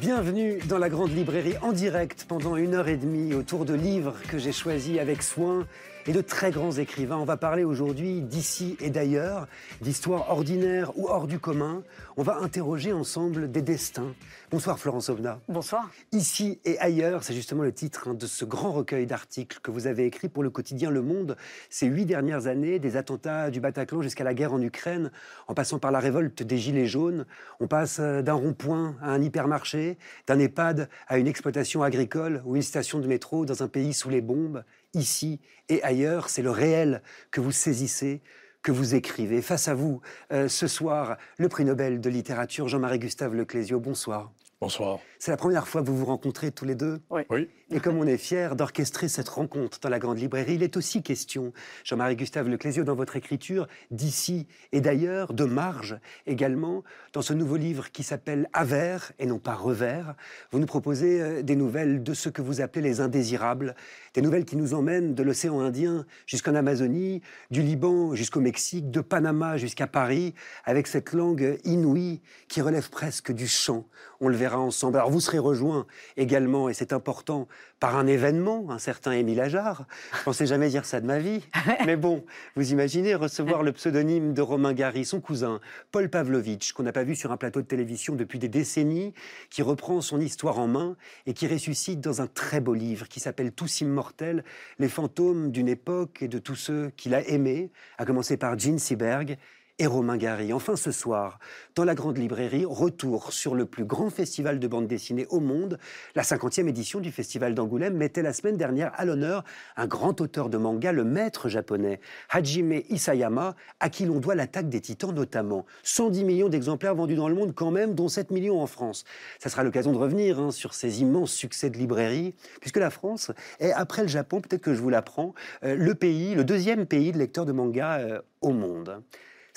bienvenue dans la grande librairie en direct pendant une heure et demie autour de livres que j'ai choisis avec soin et de très grands écrivains. On va parler aujourd'hui d'ici et d'ailleurs, d'histoires ordinaires ou hors du commun. On va interroger ensemble des destins. Bonsoir Florence Ovna. Bonsoir. Ici et ailleurs, c'est justement le titre hein, de ce grand recueil d'articles que vous avez écrit pour le quotidien Le Monde ces huit dernières années, des attentats du Bataclan jusqu'à la guerre en Ukraine, en passant par la révolte des Gilets jaunes. On passe euh, d'un rond-point à un hypermarché, d'un EHPAD à une exploitation agricole ou une station de métro dans un pays sous les bombes ici et ailleurs. C'est le réel que vous saisissez, que vous écrivez. Face à vous, euh, ce soir, le prix Nobel de littérature, Jean-Marie Gustave Leclésio. Bonsoir. Bonsoir. C'est la première fois que vous vous rencontrez tous les deux Oui. Oui. Et comme on est fiers d'orchestrer cette rencontre dans la grande librairie, il est aussi question, Jean-Marie Gustave Leclésio, dans votre écriture, d'ici et d'ailleurs, de marge également, dans ce nouveau livre qui s'appelle Avers et non pas Revers, vous nous proposez euh, des nouvelles de ce que vous appelez les indésirables, des nouvelles qui nous emmènent de l'océan Indien jusqu'en Amazonie, du Liban jusqu'au Mexique, de Panama jusqu'à Paris, avec cette langue inouïe qui relève presque du chant. On le verra ensemble. Alors vous serez rejoints également, et c'est important, par un événement, un certain Émile Ajar. Je pensais jamais dire ça de ma vie. Mais bon, vous imaginez recevoir le pseudonyme de Romain Gary, son cousin, Paul Pavlovitch, qu'on n'a pas vu sur un plateau de télévision depuis des décennies, qui reprend son histoire en main et qui ressuscite dans un très beau livre qui s'appelle Tous immortels, les fantômes d'une époque et de tous ceux qu'il a aimés, à commencer par Jean Seberg et Romain Gary. Enfin ce soir, dans la grande librairie, retour sur le plus grand festival de bande dessinée au monde. La 50e édition du festival d'Angoulême mettait la semaine dernière à l'honneur un grand auteur de manga, le maître japonais Hajime Isayama, à qui l'on doit l'attaque des titans notamment. 110 millions d'exemplaires vendus dans le monde quand même, dont 7 millions en France. Ça sera l'occasion de revenir hein, sur ces immenses succès de librairie, puisque la France est, après le Japon, peut-être que je vous l'apprends, euh, le pays, le deuxième pays de lecteurs de manga euh, au monde.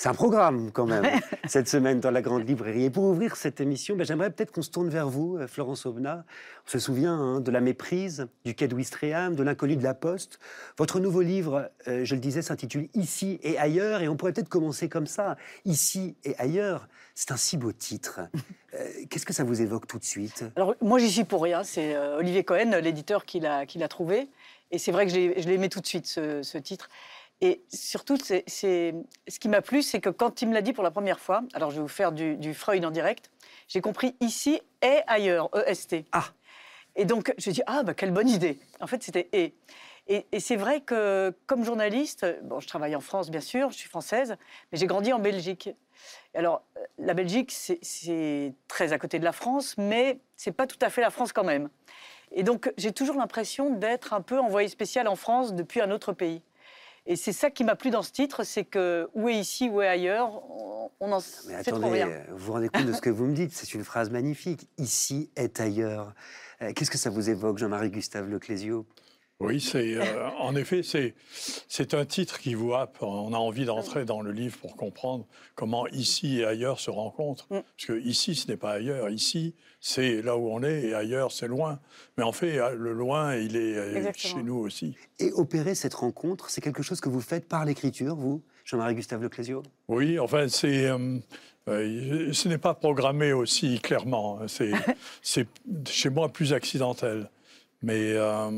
C'est un programme quand même, cette semaine dans la Grande Librairie. Et pour ouvrir cette émission, ben, j'aimerais peut-être qu'on se tourne vers vous, euh, Florence Aubenas. On se souvient hein, de la méprise, du quai de Ouistreham, de l'inconnu de la Poste. Votre nouveau livre, euh, je le disais, s'intitule Ici et ailleurs. Et on pourrait peut-être commencer comme ça. Ici et ailleurs. C'est un si beau titre. Euh, Qu'est-ce que ça vous évoque tout de suite? Alors, moi, j'y suis pour rien. C'est euh, Olivier Cohen, l'éditeur, qui l'a trouvé. Et c'est vrai que je l'ai- je l'ai aimé tout de suite, ce, ce titre. Et surtout, c'est ce qui m'a plu, c'est que quand il me l'a dit pour la première fois, alors je vais vous faire du, du Freud en direct, j'ai compris ici et ailleurs, EST. Ah. Et donc, je dis, ah, bah, quelle bonne idée. En fait, c'était et. Et, et c'est vrai que, comme journaliste, bon, je travaille en France, bien sûr, je suis française, mais j'ai grandi en Belgique. Alors, la Belgique, c'est- c'est très à côté de la France, mais c'est pas tout à fait la France quand même. Et donc, j'ai toujours l'impression d'être un peu envoyé spécial en France depuis un autre pays. Et c'est ça qui m'a plu dans ce titre, c'est que où est ici, où est ailleurs, on, en Mais sait trop attendez, rien. euh, vous vous rendez compte de ce que vous me dites C'est une phrase magnifique. Ici est ailleurs. Euh, Qu'est-ce que ça vous évoque, Jean-Marie Gustave Leclésio Oui, c'est euh, en effet c'est c'est un titre qui vous happe. On a envie d'entrer dans le livre pour comprendre comment ici et ailleurs se rencontrent. Mm. Parce que ici ce n'est pas ailleurs. Ici c'est là où on est et ailleurs c'est loin. Mais en fait le loin il est euh, Exactement. chez nous aussi. Et opérer cette rencontre, c'est quelque chose que vous faites par l'écriture, vous, Jean-Marie Gustave Leclésio Oui, enfin c'est euh, euh, ce n'est pas programmé aussi clairement. C'est c'est chez moi plus accidentel. Mais euh,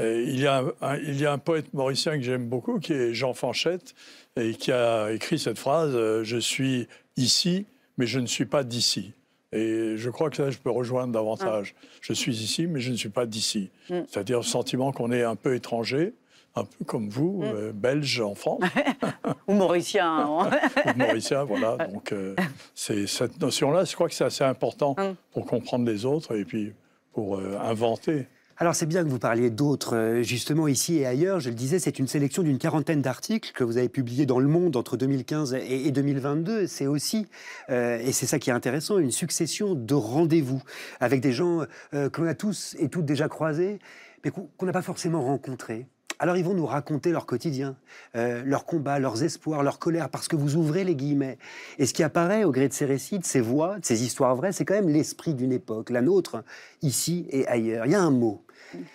euh, il, y a un, un- il y a un poète mauricien que j'aime beaucoup, qui est Jean Fanchette, et qui a écrit cette phrase euh, Je suis ici, mais je ne suis pas d'ici. Et je crois que là, je peux rejoindre davantage. Je suis ici, mais je ne suis pas d'ici. Mm. C'est-à-dire le sentiment qu'on est un peu étranger, un peu comme vous, Mm. euh, belge en France, Ou mauricien. hein. ou mauricien, voilà. Donc, euh, c'est cette notion-là, je crois que c'est assez important Mm. pour comprendre les autres et puis pour euh, inventer. Alors c'est bien que vous parliez d'autres, euh, justement ici et ailleurs. Je le disais, c'est une sélection d'une quarantaine d'articles que vous avez publiés dans Le Monde entre 2015 et, et 2022. C'est aussi, euh, et c'est ça qui est intéressant, une succession de rendez-vous avec des gens euh, qu'on a tous et toutes déjà croisés, mais qu'on n'a pas forcément rencontrés. Alors ils vont nous raconter leur quotidien, euh, leurs combats, leurs espoirs, leur colère, parce que vous ouvrez les guillemets. Et ce qui apparaît au gré de ces récits, de ces voix, de ces histoires vraies, c'est quand même l'esprit d'une époque, la nôtre, ici et ailleurs. Il y a un mot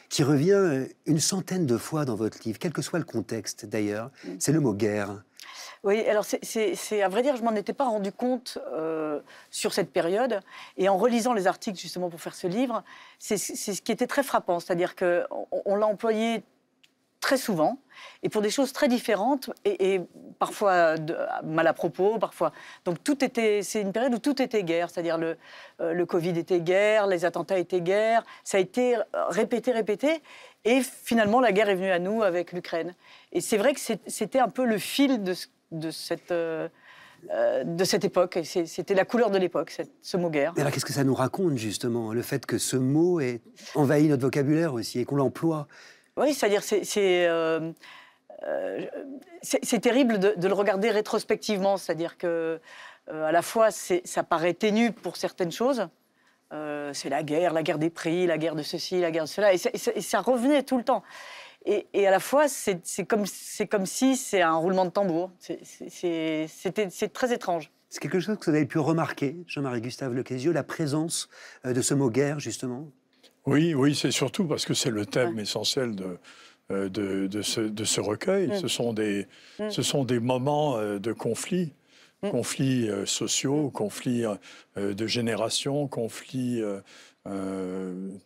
qui revient euh, une centaine de fois dans votre livre, quel que soit le contexte d'ailleurs, c'est le mot guerre. Oui, alors c'est à vrai dire, je m'en étais pas rendu compte euh, sur cette période. Et en relisant les articles justement pour faire ce livre, c'est ce qui était très frappant. C'est-à-dire qu'on on, l'a employé très souvent et pour des choses très différentes et, parfois mal à propos, parfois. Donc tout était, c'est une période où tout était guerre, c'est-à-dire le, euh, le Covid était guerre, les attentats étaient guerre, ça a été répété, répété, et finalement la guerre est venue à nous avec l'Ukraine. Et c'est vrai que c'était un peu le fil de de cette, euh, euh, de cette époque. C'était la couleur de l'époque, ce mot guerre. alors, qu'est-ce que ça nous raconte, justement, le fait que ce mot ait envahi notre vocabulaire aussi et qu'on l'emploie Oui, c'est-à-dire, c'est. Euh, c'est terrible de, le regarder rétrospectivement, c'est-à-dire que à la fois ça paraît ténu pour certaines choses, c'est la guerre, la guerre des prix, la guerre de ceci, la guerre de cela, et ça revenait tout le temps. Et, à la fois, c'est comme, si c'est un roulement de tambour. C'est très étrange. C'est quelque chose que vous avez pu remarquer, Jean-Marie Gustave Leclésio, la présence euh, de ce mot guerre, justement? Oui, oui, c'est surtout parce que c'est le thème essentiel de, euh, de, de, ce, de, ce, recueil. Mm. Ce, sont des, mm. ce sont des moments euh, de conflit, mm. conflits sociaux, conflits de génération, conflits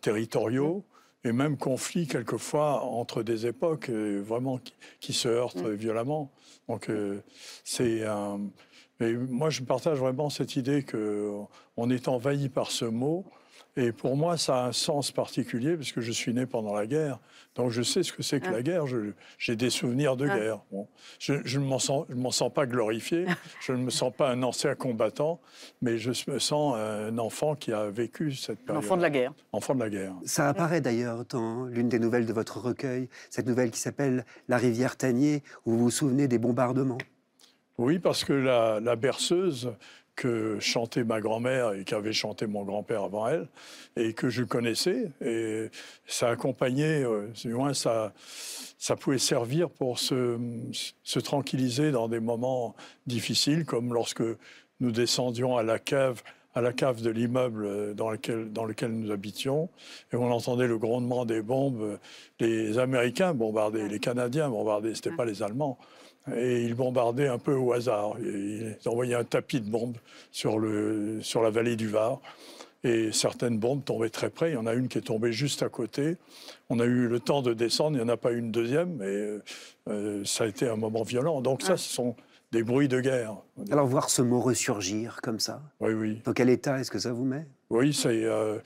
territoriaux et même conflits quelquefois entre des époques euh, vraiment qui, se heurtent mm. violemment. Donc euh, c'est un... moi, je partage vraiment cette idée que on est envahi par ce mot et pour moi, ça a un sens particulier, parce que je suis né pendant la guerre. Donc je sais ce que c'est que la ah. guerre. J'ai des souvenirs de ah. guerre. je, ne m'en sens, sens, pas glorifié. je ne me sens pas un ancien combattant, mais je me sens un enfant qui a vécu cette période. Enfant de la guerre. Enfant de la guerre. Ça apparaît d'ailleurs dans l'une des nouvelles de votre recueil, cette nouvelle qui s'appelle La rivière Tanier, où vous vous souvenez des bombardements. Oui, parce que la, la berceuse que chantait ma grand-mère et qu'avait chanté mon grand-père avant elle, et que je connaissais. Et ça accompagnait, euh, du moins ça, ça pouvait servir pour se, se, tranquilliser dans des moments difficiles, comme lorsque nous descendions à la cave à la cave de l'immeuble dans lequel, dans lequel nous habitions, et on entendait le grondement des bombes. Les Américains bombardaient, les Canadiens bombardaient, c'était pas les Allemands et ils bombardaient un peu au hasard. Ils envoyaient un tapis de bombes sur, le, sur la vallée du Var. Et certaines bombes tombaient très près. Il y en a une qui est tombée juste à côté. On a eu le temps de descendre. Il n'y en a pas eu une deuxième, mais euh, ça a été un moment violent. Donc ça, ce sont des bruits de guerre. Alors voir ce mot ressurgir comme ça. Oui, oui. Dans quel état est-ce que ça vous met? Oui, c'est euh,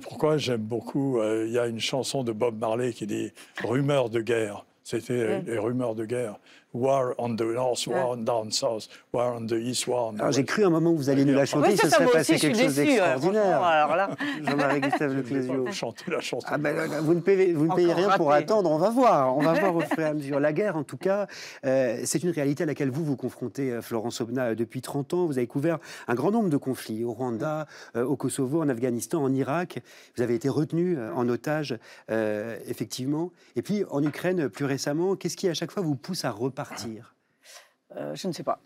pourquoi j'aime beaucoup. Euh, il y a une chanson de Bob Marley qui dit rumeurs de guerre. C'était les rumeurs de guerre. War on the North, War on down South, War on the East, War on the J'ai cru un moment où vous alliez nous la chanter, oui, ça, ça serait passé quelque chose d'extraordinaire. Jean-Marie Gustave Leclésio. Chanter la chanson. Ah ben, vous ne payez, vous ne payez rien pour attendre, on va voir. On va voir au fur et à mesure. La guerre, en tout cas, euh, c'est une réalité à laquelle vous vous confrontez, euh, Florence Obna, euh, depuis 30 ans. Vous avez couvert un grand nombre de conflits au Rwanda, au Kosovo, en Afghanistan, en Irak. Vous avez été retenu en otage, effectivement. Et puis en Ukraine, plus récemment, qu'est-ce qui à chaque fois vous pousse à repartir euh, je ne sais pas.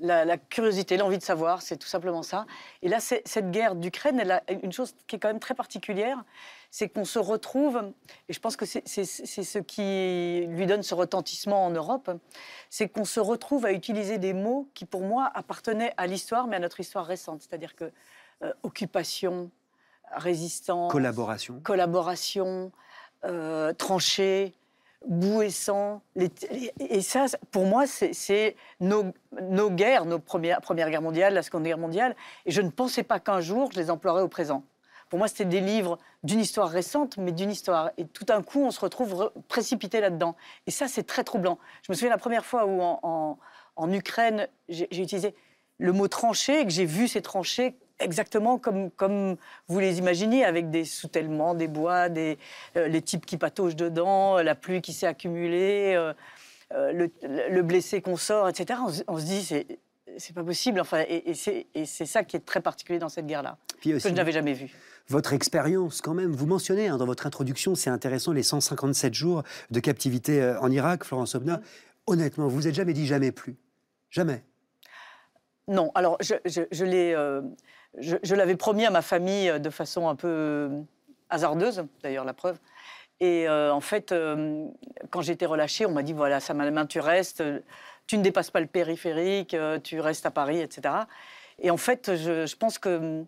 La, curiosité, l'envie de savoir, c'est tout simplement ça. Et là, cette guerre d'Ukraine, elle a une chose qui est quand même très particulière, c'est qu'on se retrouve, et je pense que c'est ce qui lui donne ce retentissement en Europe, c'est qu'on se retrouve à utiliser des mots qui, pour moi, appartenaient à l'histoire, mais à notre histoire récente. C'est-à-dire que euh, occupation, résistance, collaboration, collaboration, euh, tranchée, boue et sang. et ça, pour moi, c'est nos, nos, guerres, nos premières, Première Guerre mondiale, la Seconde Guerre mondiale. Et je ne pensais pas qu'un jour, je les emploierais au présent. Pour moi, c'était des livres d'une histoire récente, mais d'une histoire. Et tout d'un coup, on se retrouve précipité là-dedans. Et ça, c'est très troublant. Je me souviens la première fois où, en, en Ukraine, j'ai utilisé le mot tranché, et que j'ai vu ces tranchées exactement comme, comme vous les imaginez, avec des soutèlements, des bois, des, euh, les types qui pataugent dedans, la pluie qui s'est accumulée, euh, euh, le, blessé qu'on sort, etc. On, se dit, c'est, c'est pas possible. Enfin, et, et c'est ça qui est très particulier dans cette guerre-là, que je n'avais jamais vu. votre expérience quand même. Vous mentionnez hein, dans votre introduction, c'est intéressant, les 157 jours de captivité euh, en Irak, Florence Obna. Honnêtement, vous vous êtes jamais dit jamais plus Jamais Non, alors je, je, l'ai, euh, je, l'avais promis à ma famille de façon un peu hasardeuse, d'ailleurs la preuve. Et euh, en fait, quand j'ai été relâchée, on m'a dit voilà, ça main, tu restes, tu ne dépasses pas le périphérique, tu restes à Paris, etc. Et en fait, je, pense que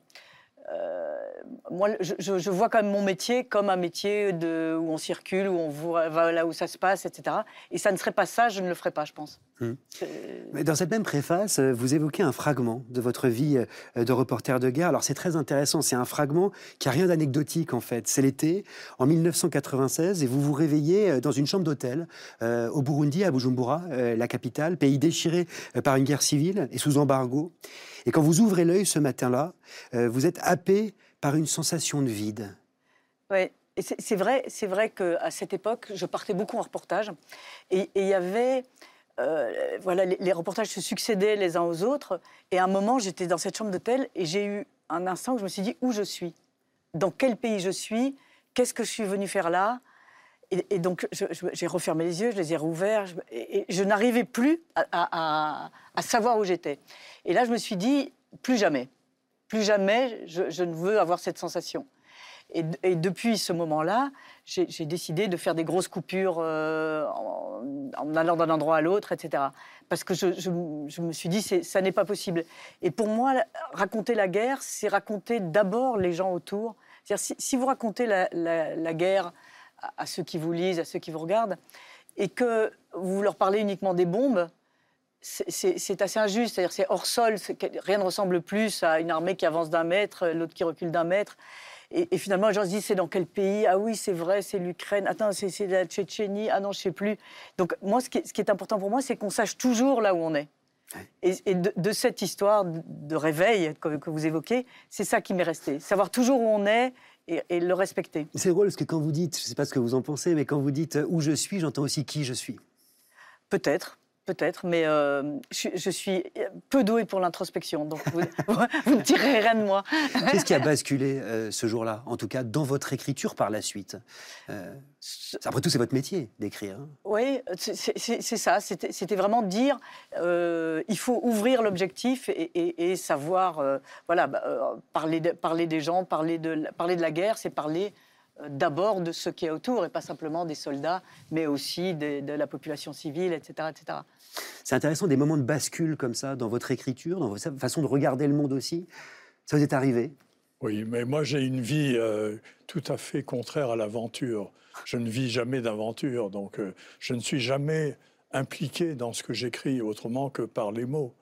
euh, moi, je, vois quand même mon métier comme un métier de, où on circule, où on va là où ça se passe, etc. Et ça ne serait pas ça, je ne le ferais pas, je pense. Hum. Mais dans cette même préface, euh, vous évoquez un fragment de votre vie euh, de reporter de guerre. Alors c'est très intéressant, c'est un fragment qui a rien d'anecdotique en fait. C'est l'été, en 1996, et vous vous réveillez dans une chambre d'hôtel au Burundi, à Bujumbura, la capitale, pays déchiré par une guerre civile et sous embargo. Et quand vous ouvrez l'œil ce matin-là, euh, vous êtes happé par une sensation de vide. Oui, c'est vrai, c'est vrai qu'à cette époque, je partais beaucoup en reportage. Et il y avait. Euh, voilà, les, reportages se succédaient les uns aux autres. Et à un moment, j'étais dans cette chambre d'hôtel et j'ai eu un instant où je me suis dit où je suis, dans quel pays je suis, qu'est-ce que je suis venu faire là? Et, donc, j'ai refermé les yeux, je les ai rouverts, et, je n'arrivais plus à, savoir où j'étais. Et là, je me suis dit, plus jamais, plus jamais, je, ne veux avoir cette sensation. Et, depuis ce moment-là, j'ai décidé de faire des grosses coupures euh, en, allant d'un endroit à l'autre, etc. Parce que je, me suis dit, ça n'est pas possible. Et pour moi, raconter la guerre, c'est raconter d'abord les gens autour. Si, si, vous racontez la, la guerre à, ceux qui vous lisent, à ceux qui vous regardent, et que vous leur parlez uniquement des bombes, c'est assez injuste. C'est-à-dire c'est hors sol, rien ne ressemble plus à une armée qui avance d'un mètre, l'autre qui recule d'un mètre. Et, finalement, les gens se disent c'est dans quel pays? Ah oui, c'est vrai, c'est l'Ukraine. Attends, c'est la Tchétchénie. Ah non, je sais plus. Donc moi, ce qui est, important pour moi, c'est qu'on sache toujours là où on est. Et, de, cette histoire de réveil que, que vous évoquez, c'est ça qui m'est resté. Savoir toujours où on est et, le respecter. C'est drôle parce que quand vous dites, je ne sais pas ce que vous en pensez, mais quand vous dites euh, où je suis, j'entends aussi qui je suis. Peut-être. Peut-être, mais euh, je, suis peu douée pour l'introspection, donc vous, ne tirez rien de moi. Qu'est-ce qui a basculé euh, ce jour-là, en tout cas dans votre écriture par la suite? Après tout, c'est votre métier d'écrire. Hein. Oui, c'est ça. C'était vraiment dire, il faut ouvrir l'objectif et, savoir, voilà, bah, parler, parler des gens, parler de, parler de la guerre, c'est parler d'abord de ce qui est autour et pas simplement des soldats, mais aussi de, la population civile, etc. etc. C'est intéressant, des moments de bascule comme ça dans votre écriture, dans votre façon de regarder le monde aussi. Ça vous est arrivé? Oui, mais moi j'ai une vie euh, tout à fait contraire à l'aventure. Je ne vis jamais d'aventure, donc euh, je ne suis jamais impliqué dans ce que j'écris autrement que par les mots.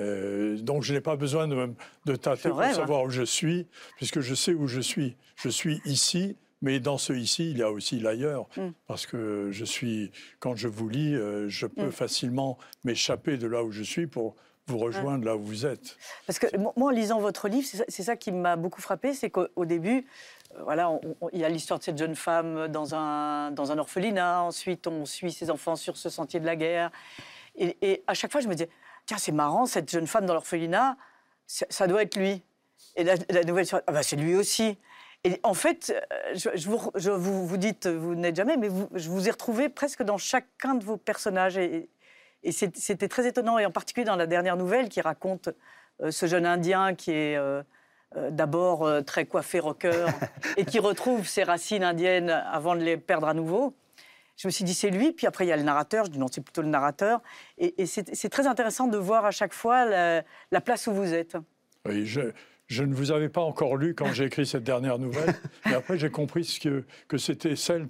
Euh, donc je n'ai pas besoin de, de tâter pour savoir où je suis, puisque je sais où je suis. Je suis ici, mais dans ce ici, il y a aussi l'ailleurs, mm. parce que je suis, quand je vous lis, euh, je peux mm. facilement m'échapper de là où je suis pour vous rejoindre là où vous êtes. Parce que moi, en lisant votre livre, c'est ça, qui m'a beaucoup frappé, c'est qu'au début, euh, voilà, il y a l'histoire de cette jeune femme dans un, dans un orphelinat, ensuite on suit ses enfants sur ce sentier de la guerre, et, à chaque fois je me disais, tiens, c'est marrant, cette jeune femme dans l'orphelinat, ça, doit être lui. Et la, nouvelle, ah bah, c'est lui aussi. Et en fait, euh, je, vous, je vous, vous, dites, vous n'êtes jamais, mais vous, je vous ai retrouvé presque dans chacun de vos personnages. Et, et c'était très étonnant, et en particulier dans la dernière nouvelle qui raconte euh, ce jeune Indien qui est euh, d'abord très coiffé rocker et qui retrouve ses racines indiennes avant de les perdre à nouveau. Je me suis dit, c'est lui. Puis après, il y a le narrateur. Je dis, non, c'est plutôt le narrateur. Et, c'est très intéressant de voir à chaque fois la, la place où vous êtes. Oui, je, je ne vous avais pas encore lu quand j'ai écrit cette dernière nouvelle, mais après j'ai compris que, que c'était celle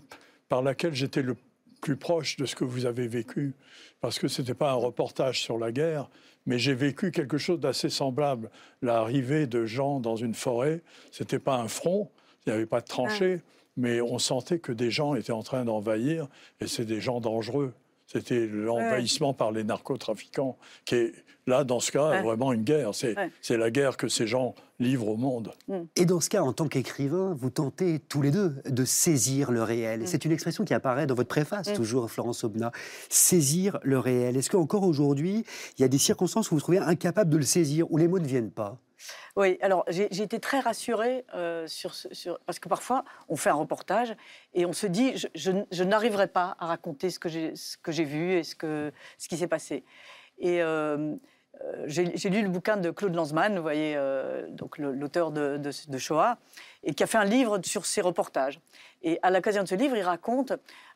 par laquelle j'étais le plus proche de ce que vous avez vécu, parce que ce n'était pas un reportage sur la guerre, mais j'ai vécu quelque chose d'assez semblable. L'arrivée de gens dans une forêt, ce n'était pas un front, il n'y avait pas de tranchée, mais on sentait que des gens étaient en train d'envahir, et c'est des gens dangereux. C'était l'envahissement par les narcotrafiquants, qui est là, dans ce cas, vraiment une guerre. C'est la guerre que ces gens livrent au monde. Et dans ce cas, en tant qu'écrivain, vous tentez tous les deux de saisir le réel. Mm. C'est une expression qui apparaît dans votre préface, mm. toujours, Florence Obna. Saisir le réel. Est-ce qu'encore aujourd'hui, il y a des circonstances où vous vous trouvez incapable de le saisir, où les mots ne viennent pas? Oui, alors j'ai été très rassurée euh, sur, parce que parfois on fait un reportage et on se dit je, n'arriverai pas à raconter ce que j'ai vu et ce, qui s'est passé. Et euh, euh, j'ai lu le bouquin de Claude Lanzmann, vous voyez, l'auteur de, de, de, Shoah, et qui a fait un livre sur ses reportages. Et à l'occasion de ce livre, il raconte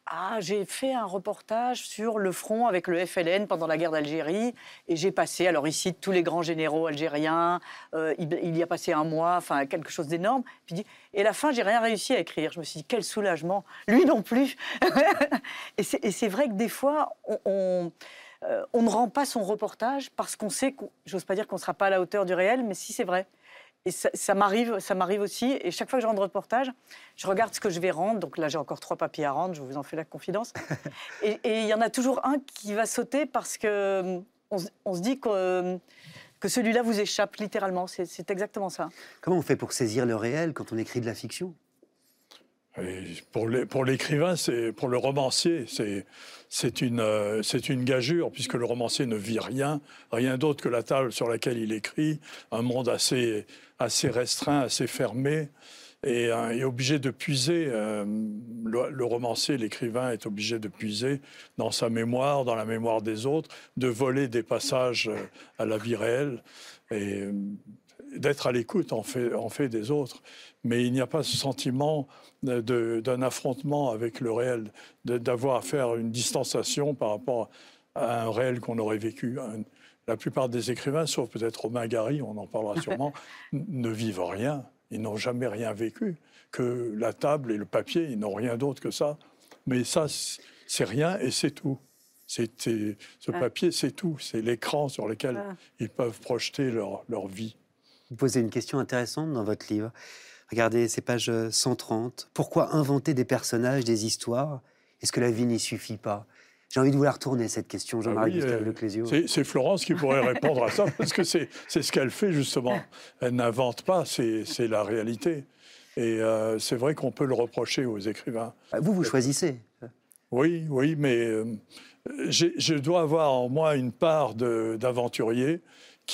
ah, j'ai fait un reportage sur le front avec le FLN pendant la guerre d'Algérie et j'ai passé, alors ici, tous les grands généraux algériens, euh, il, y a passé un mois, enfin quelque chose d'énorme. Puis et à la fin, j'ai rien réussi à écrire. Je me suis dit, quel soulagement, lui non plus. et c'est vrai que des fois, euh, on, ne rend pas son reportage parce qu'on sait, j'ose pas dire qu'on ne sera pas à la hauteur du réel, mais si c'est vrai. Et ça, m'arrive, ça m'arrive aussi. Et chaque fois que je rends reportage, je regarde ce que je vais rendre. Donc là, j'ai encore trois papiers à rendre. Je vous en fais la confidence. et il y en a toujours un qui va sauter parce que on, se dit que, que celui-là vous échappe littéralement. C'est exactement ça. Comment on fait pour saisir le réel quand on écrit de la fiction? Pour l'écrivain, c'est pour le romancier, c'est une, euh, une gageure puisque le romancier ne vit rien, rien d'autre que la table sur laquelle il écrit, un monde assez, assez restreint, assez fermé, et euh, est obligé de puiser. Euh, le, romancier, l'écrivain est obligé de puiser dans sa mémoire, dans la mémoire des autres, de voler des passages à la vie réelle. Et d'être à l'écoute en fait, en fait des autres. Mais il n'y a pas ce sentiment d'un affrontement avec le réel, d'avoir à faire une distanciation par rapport à un réel qu'on aurait vécu. La plupart des écrivains, sauf peut-être Romain Gary, on en parlera sûrement, ne vivent rien. Ils n'ont jamais rien vécu. Que la table et le papier, ils n'ont rien d'autre que ça. Mais ça, c'est rien et c'est tout. ce ah. papier, c'est tout. C'est l'écran sur lequel ah. ils peuvent projeter leur, leur vie. Vous posez une question intéressante dans votre livre. Regardez ces pages 130. Pourquoi inventer des personnages, des histoires? Est-ce que la vie n'y suffit pas? J'ai envie de vous la retourner, cette question, ah Jean-Marie Gustave Leclésio. C'est Florence qui pourrait répondre à ça, parce que c'est ce qu'elle fait, justement. Elle n'invente pas, c'est la réalité. Et euh, c'est vrai qu'on peut le reprocher aux écrivains. Ah, vous, vous choisissez Oui, oui, mais euh, je dois avoir en moi une part d'aventurier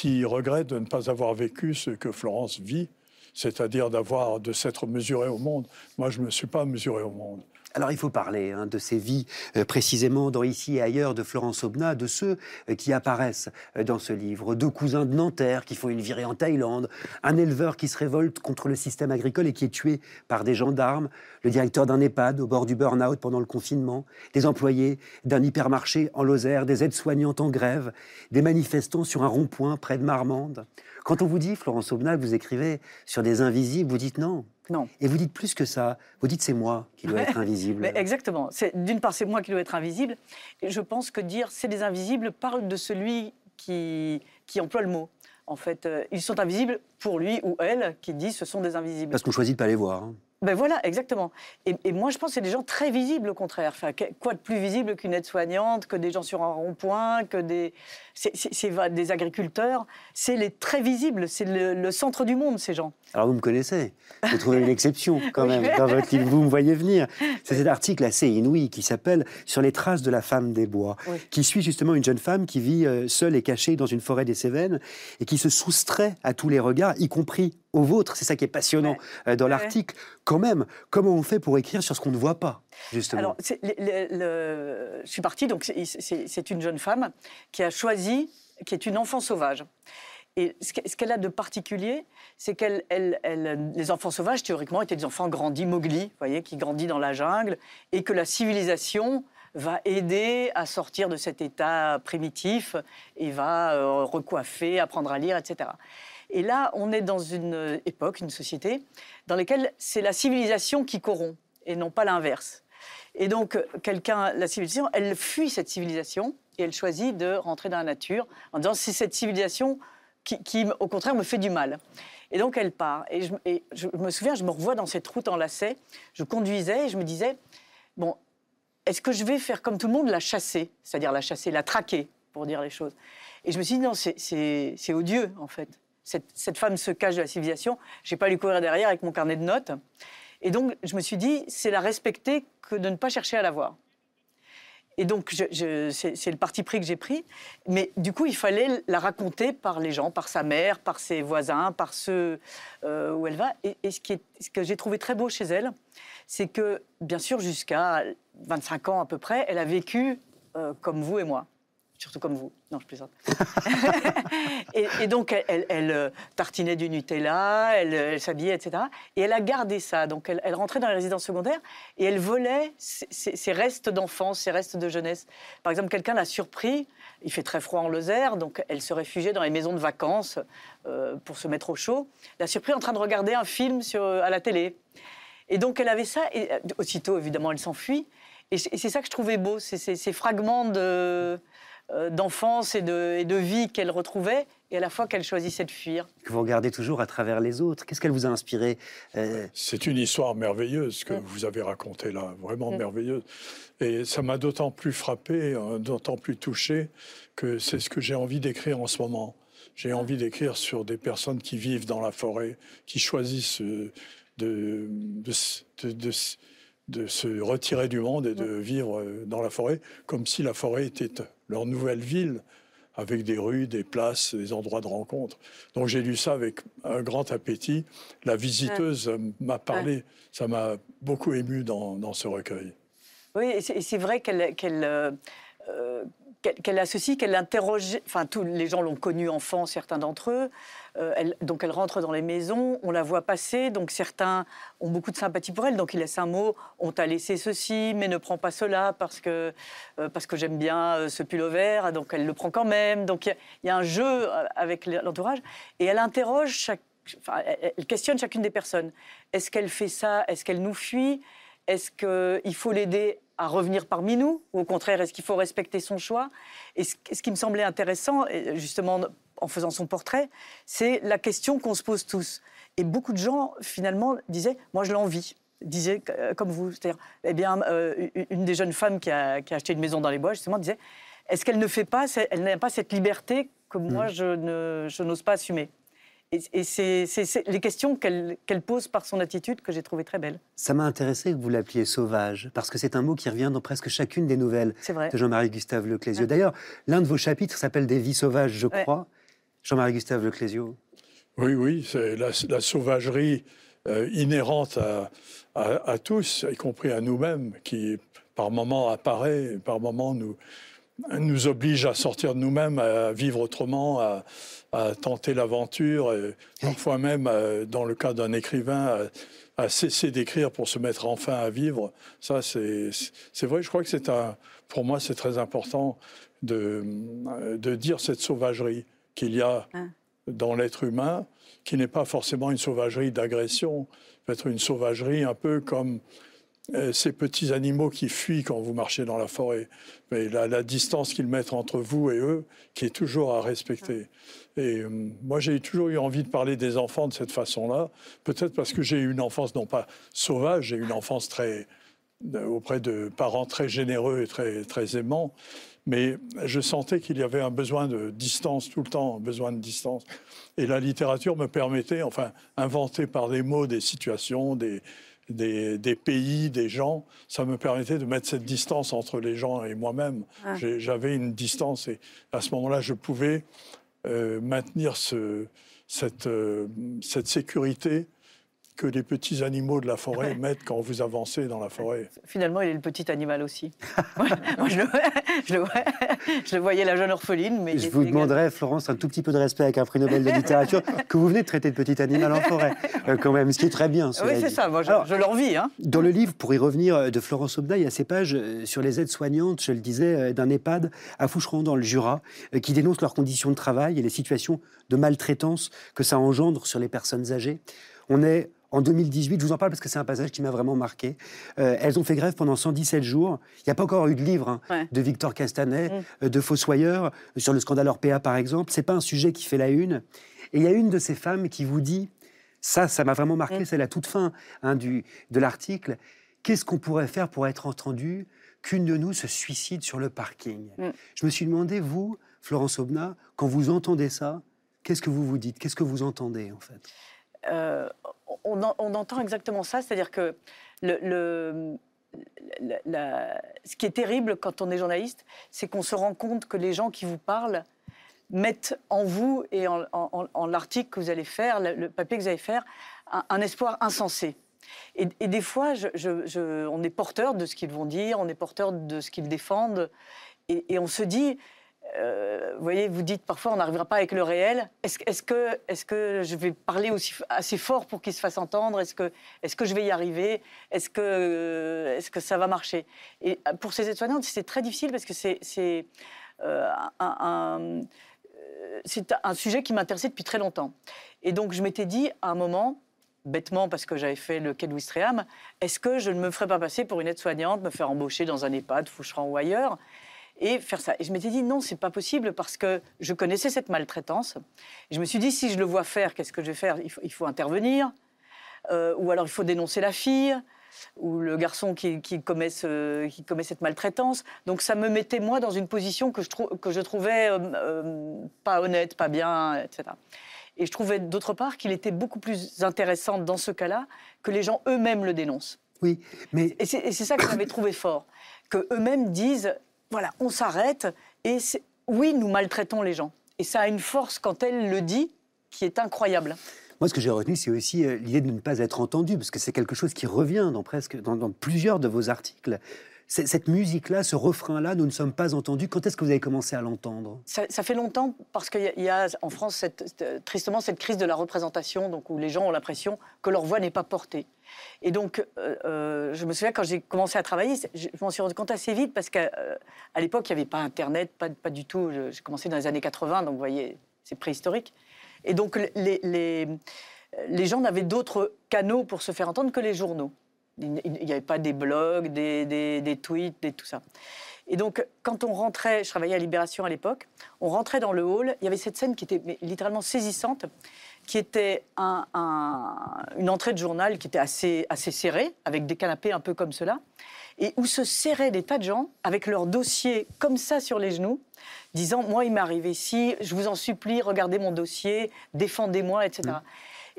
qui regrette de ne pas avoir vécu ce que Florence vit c'est-à-dire d'avoir, de s'être mesuré au monde. Moi, je ne me suis pas mesuré au monde. Alors il faut parler hein, de ces vies euh, précisément dans Ici et ailleurs de Florence Aubenas, de ceux euh, qui apparaissent euh, dans ce livre. Deux cousins de Nanterre qui font une virée en Thaïlande, un éleveur qui se révolte contre le système agricole et qui est tué par des gendarmes, le directeur d'un EHPAD au bord du burn-out pendant le confinement, des employés d'un hypermarché en Lozère, des aides-soignantes en grève, des manifestants sur un rond-point près de Marmande. Quand on vous dit, Florence Aubenas, vous écrivez sur des invisibles, vous dites non. Non. Et vous dites plus que ça. Vous dites c'est moi qui dois être invisible. Mais exactement. D'une part, c'est moi qui dois être invisible. Et je pense que dire c'est des invisibles parle de celui qui, qui emploie le mot. En fait, euh, ils sont invisibles pour lui ou elle qui dit ce sont des invisibles. Parce qu'on choisit de pas les voir. Hein. Ben voilà, exactement. Et, moi, je pense que c'est des gens très visibles, au contraire. Enfin, quoi de plus visible qu'une aide-soignante, que des gens sur un rond-point, que des, c'est, des agriculteurs. C'est les très visibles, c'est le, centre du monde, ces gens. Alors, vous me connaissez. Vous trouvez une exception, quand même, dans votre livre. Vous me voyez venir. C'est cet article assez inouï qui s'appelle Sur les traces de la femme des bois, qui suit justement une jeune femme qui vit euh, seule et cachée dans une forêt des Cévennes et qui se soustrait à tous les regards, y compris au vôtre. C'est ça qui est passionnant euh, dans l'article. Quand même, comment on fait pour écrire sur ce qu'on ne voit pas Justement? Alors, je suis partie, donc c'est une jeune femme qui a choisi, qui est une enfant sauvage. Et ce qu'elle a de particulier, c'est qu'elle, les enfants sauvages, théoriquement, étaient des enfants grandis, Mowgli, voyez, qui grandit dans la jungle, et que la civilisation va aider à sortir de cet état primitif et va euh, recoiffer, apprendre à lire, etc. Et là, on est dans une époque, une société, dans laquelle c'est la civilisation qui corrompt et non pas l'inverse. Et donc, quelqu'un, la civilisation, elle fuit cette civilisation et elle choisit de rentrer dans la nature en disant c'est cette civilisation qui, au contraire, me fait du mal. Et donc, elle part. Et je, et je, me souviens, je me revois dans cette route en lacet. Je conduisais et je me disais bon, est-ce que je vais faire comme tout le monde, la chasser C'est-à-dire la chasser, la traquer, pour dire les choses? Et je me suis dit non, c'est odieux, en fait cette, femme se cache de la civilisation. J'ai pas lui courir derrière avec mon carnet de notes. Et donc, je me suis dit, c'est la respecter que de ne pas chercher à la voir. et donc, c'est le parti pris que j'ai pris. Mais du coup, il fallait la raconter par les gens, par sa mère, par ses voisins, par ceux euh, où elle va. Et, ce que j'ai trouvé très beau chez elle, c'est que, bien sûr, jusqu'à 25 ans à peu près, elle a vécu euh, comme vous et moi surtout comme vous. Non, je plaisante. et, donc, elle, euh, tartinait du Nutella, elle, s'habillait, etc. Et elle a gardé ça. Donc, elle, rentrait dans les résidences secondaires et elle volait ses, restes d'enfance, ses restes de jeunesse. Par exemple, quelqu'un l'a surpris. Il fait très froid en Lozère, donc elle se réfugiait dans les maisons de vacances euh, pour se mettre au chaud. L'a surpris en train de regarder un film à la télé. Et donc, elle avait ça. Et euh, aussitôt, évidemment, elle s'enfuit. Et c'est ça que je trouvais beau, ces fragments de, euh, d'enfance et de, vie qu'elle retrouvait, et à la fois qu'elle choisissait de fuir. Que vous regardez toujours à travers les autres. Qu'est-ce qu'elle vous a inspiré euh, C'est une histoire merveilleuse que vous avez racontée là, vraiment merveilleuse. Et ça m'a d'autant plus frappé, hein, d'autant plus touché, que c'est ce que j'ai envie d'écrire en ce moment. J'ai envie d'écrire sur des personnes qui vivent dans la forêt, qui choisissent euh, de, de de se retirer du monde et de vivre euh, dans la forêt, comme si la forêt était leur nouvelle ville, avec des rues, des places, des endroits de rencontre. Donc j'ai lu ça avec un grand appétit. La visiteuse m'a parlé, ça m'a beaucoup ému dans, ce recueil. Oui, c'est vrai qu'elle euh, euh, qu'elle associe, qu'elle interroge. Enfin, tous les gens l'ont connue enfant, certains d'entre eux. Euh, elle, donc, elle rentre dans les maisons, on la voit passer. Donc, certains ont beaucoup de sympathie pour elle. Donc, il laisse un mot On t'a laissé ceci, mais ne prends pas cela parce que, euh, que j'aime bien euh, ce pull vert. Donc, elle le prend quand même. Donc, il y, a un jeu avec l'entourage. Et elle interroge chaque. Enfin, elle questionne chacune des personnes. Est-ce qu'elle fait ça? Est-ce qu'elle nous fuit? Est-ce qu'il faut l'aider à revenir parmi nous Ou au contraire, est-ce qu'il faut respecter son choix? Et ce, qui me semblait intéressant, justement en faisant son portrait, c'est la question qu'on se pose tous. Et beaucoup de gens, finalement, disaient Moi, je l'envie disait euh, comme vous, c'est-à-dire, eh bien, euh, une des jeunes femmes qui a, acheté une maison dans les bois, justement, disait, est-ce qu'elle ne fait pas, elle n'a pas cette liberté que moi, mm. je n'ose pas assumer? Et, c'est les questions qu'elle pose par son attitude que j'ai trouvées très belles. Ça m'a intéressé que vous l'appeliez sauvage, parce que c'est un mot qui revient dans presque chacune des nouvelles de Jean-Marie Gustave Leclésio. D'ailleurs, l'un de vos chapitres s'appelle Des vies sauvages, je crois. Jean-Marie Gustave Leclésio. Oui, oui, c'est la, sauvagerie euh, inhérente à, tous, y compris à nous-mêmes, qui par moments apparaît, par moments nous, nous oblige à sortir de nous-mêmes, à vivre autrement, à, tenter l'aventure, parfois même, euh, dans le cas d'un écrivain, à, cesser d'écrire pour se mettre enfin à vivre. Ça, c'est vrai, je crois que c'est un, pour moi, c'est très important de, de dire cette sauvagerie qu'il y a ah. dans l'être humain, qui n'est pas forcément une sauvagerie d'agression, peut-être une sauvagerie un peu comme ces petits animaux qui fuient quand vous marchez dans la forêt, mais la, distance qu'ils mettent entre vous et eux, qui est toujours à respecter. Et euh, moi, j'ai toujours eu envie de parler des enfants de cette façon-là, peut-être parce que j'ai eu une enfance non pas sauvage, j'ai eu une enfance très euh, auprès de parents très généreux et très, très aimants, mais je sentais qu'il y avait un besoin de distance tout le temps, un besoin de distance. Et la littérature me permettait, enfin, inventer par des mots des situations, des, des, pays, des gens, ça me permettait de mettre cette distance entre les gens et moi-même. Ah. J'avais une distance et à ce moment-là, je pouvais euh, maintenir ce, cette, euh, cette sécurité que les petits animaux de la forêt mettent quand vous avancez dans la forêt. Finalement, il est le petit animal aussi. Moi, je, le, je, le, voyais la jeune orpheline. Mais je vous demanderais, Florence, un tout petit peu de respect avec un prix Nobel de littérature, que vous venez de traiter de petit animal en forêt, euh, quand même, ce qui est très bien. Oui, c'est ça, moi, je, Alors, l'envie. Hein. Dans le livre, pour y revenir, euh, de Florence Obda, il y a ces pages euh, sur les aides-soignantes, je le disais, d'un EHPAD à Foucheron dans le Jura, qui dénoncent leurs conditions de travail et les situations de maltraitance que ça engendre sur les personnes âgées. On est en 2018, je vous en parle parce que c'est un passage qui m'a vraiment marqué. Euh, elles ont fait grève pendant 117 jours. Il n'y a pas encore eu de livre hein, de Victor Castanet, mm. euh, de Fossoyeur, euh, sur le scandale Orpea par exemple. C'est pas un sujet qui fait la une. Et il y a une de ces femmes qui vous dit, ça, ça m'a vraiment marqué, mm. c'est la toute fin hein, du, de l'article. Qu'est-ce qu'on pourrait faire pour être entendu qu'une de nous se suicide sur le parking? Mm. Je me suis demandé, vous, Florence Obna, quand vous entendez ça, qu'est-ce que vous vous dites? Qu'est-ce que vous entendez en fait? On, entend exactement ça, c'est-à-dire que ce qui est terrible quand on est journaliste, c'est qu'on se rend compte que les gens qui vous parlent mettent en vous et en, l'article que vous allez faire, le, papier que vous allez faire, un, espoir insensé. Et, des fois, on est porteur de ce qu'ils vont dire, on est porteur de ce qu'ils défendent, et, on se dit, euh, vous voyez, vous dites parfois on n'arrivera pas avec le réel. Est-ce que, je vais parler aussi assez fort pour qu'il se fasse entendre? Est-ce que, je vais y arriver? Est-ce que, ça va marcher? Et pour ces aides-soignantes, c'est très difficile parce que c'est euh, un, c'est un sujet qui m'intéressait depuis très longtemps. Et donc je m'étais dit à un moment, bêtement parce que j'avais fait le quai de est-ce que je ne me ferais pas passer pour une aide-soignante, me faire embaucher dans un EHPAD, Foucheran ou ailleurs? Et faire ça. Et je m'étais dit non, c'est pas possible parce que je connaissais cette maltraitance. Et je me suis dit si je le vois faire, qu'est-ce que je vais faire? Il faut, intervenir, euh, ou alors il faut dénoncer la fille, ou le garçon qui, commet, qui commet cette maltraitance. Donc ça me mettait moi dans une position que je, que je trouvais euh, euh, pas honnête, pas bien, etc. Et je trouvais d'autre part qu'il était beaucoup plus intéressant dans ce cas-là que les gens eux-mêmes le dénoncent. Oui, mais... Et c'est ça que j'avais trouvé fort, que eux-mêmes disent, voilà, on s'arrête, et oui, nous maltraitons les gens. Et ça a une force quand elle le dit qui est incroyable. Moi, ce que j'ai retenu, c'est aussi euh, l'idée de ne pas être entendu, parce que c'est quelque chose qui revient dans, presque, dans, plusieurs de vos articles. Cette musique-là, ce refrain-là, nous ne sommes pas entendus. Quand est-ce que vous avez commencé à l'entendre? Ça, fait longtemps parce qu'il y, a en France cette, tristement cette crise de la représentation, donc où les gens ont l'impression que leur voix n'est pas portée. Et donc, euh, euh, je me souviens quand j'ai commencé à travailler, je, m'en suis rendu compte assez vite parce qu'à l'époque, il n'y avait pas Internet, pas, du tout. J'ai commencé dans les années 80, donc vous voyez, c'est préhistorique. Et donc, les, gens n'avaient d'autres canaux pour se faire entendre que les journaux. Il n'y avait pas des blogs, des, des, tweets, des, tout ça. Et donc, quand on rentrait, je travaillais à Libération à l'époque, on rentrait dans le hall, il y avait cette scène qui était littéralement saisissante, qui était un, une entrée de journal qui était assez, assez serrée, avec des canapés un peu comme cela, et où se serraient des tas de gens avec leurs dossiers comme ça sur les genoux, disant Moi, il m'est arrivé ici, je vous en supplie, regardez mon dossier, défendez-moi, etc.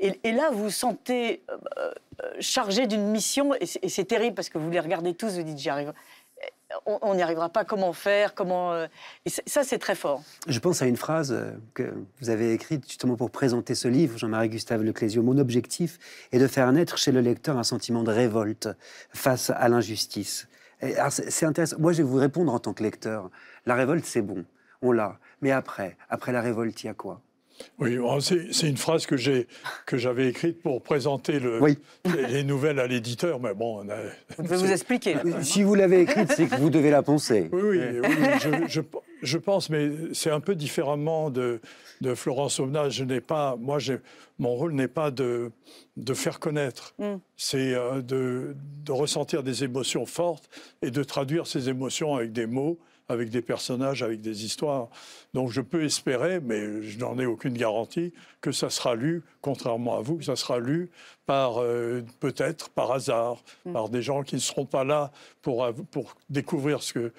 Et, là, vous vous sentez euh, euh, chargé d'une mission, et c'est terrible parce que vous les regardez tous, vous dites J'y arrive. On n'y arrivera pas, comment faire, comment... Euh, ça, c'est très fort. Je pense à une phrase que vous avez écrite justement pour présenter ce livre, Jean-Marie Gustave Leclésio. Mon objectif est de faire naître chez le lecteur un sentiment de révolte face à l'injustice. C'est intéressant. Moi, je vais vous répondre en tant que lecteur. La révolte, c'est bon on l'a. Mais après, après la révolte, il y a quoi? Oui, oh, c'est une phrase que j'ai que j'avais écrite pour présenter le, les, nouvelles à l'éditeur, mais bon, je vais vous expliquer. Si vous l'avez écrite, c'est que vous devez la penser. Oui, oui, je, je, pense, mais c'est un peu différemment de, de Florence Aubenas. Je n'ai pas, moi, mon rôle n'est pas de, de faire connaître, mm. c'est euh, de, de ressentir des émotions fortes et de traduire ces émotions avec des mots avec des personnages, avec des histoires. Donc je peux espérer, mais je n'en ai aucune garantie, que ça sera lu, contrairement à vous, que ça sera lu par euh, peut-être par hasard, mm. par des gens qui ne seront pas là pour, pour découvrir ce que,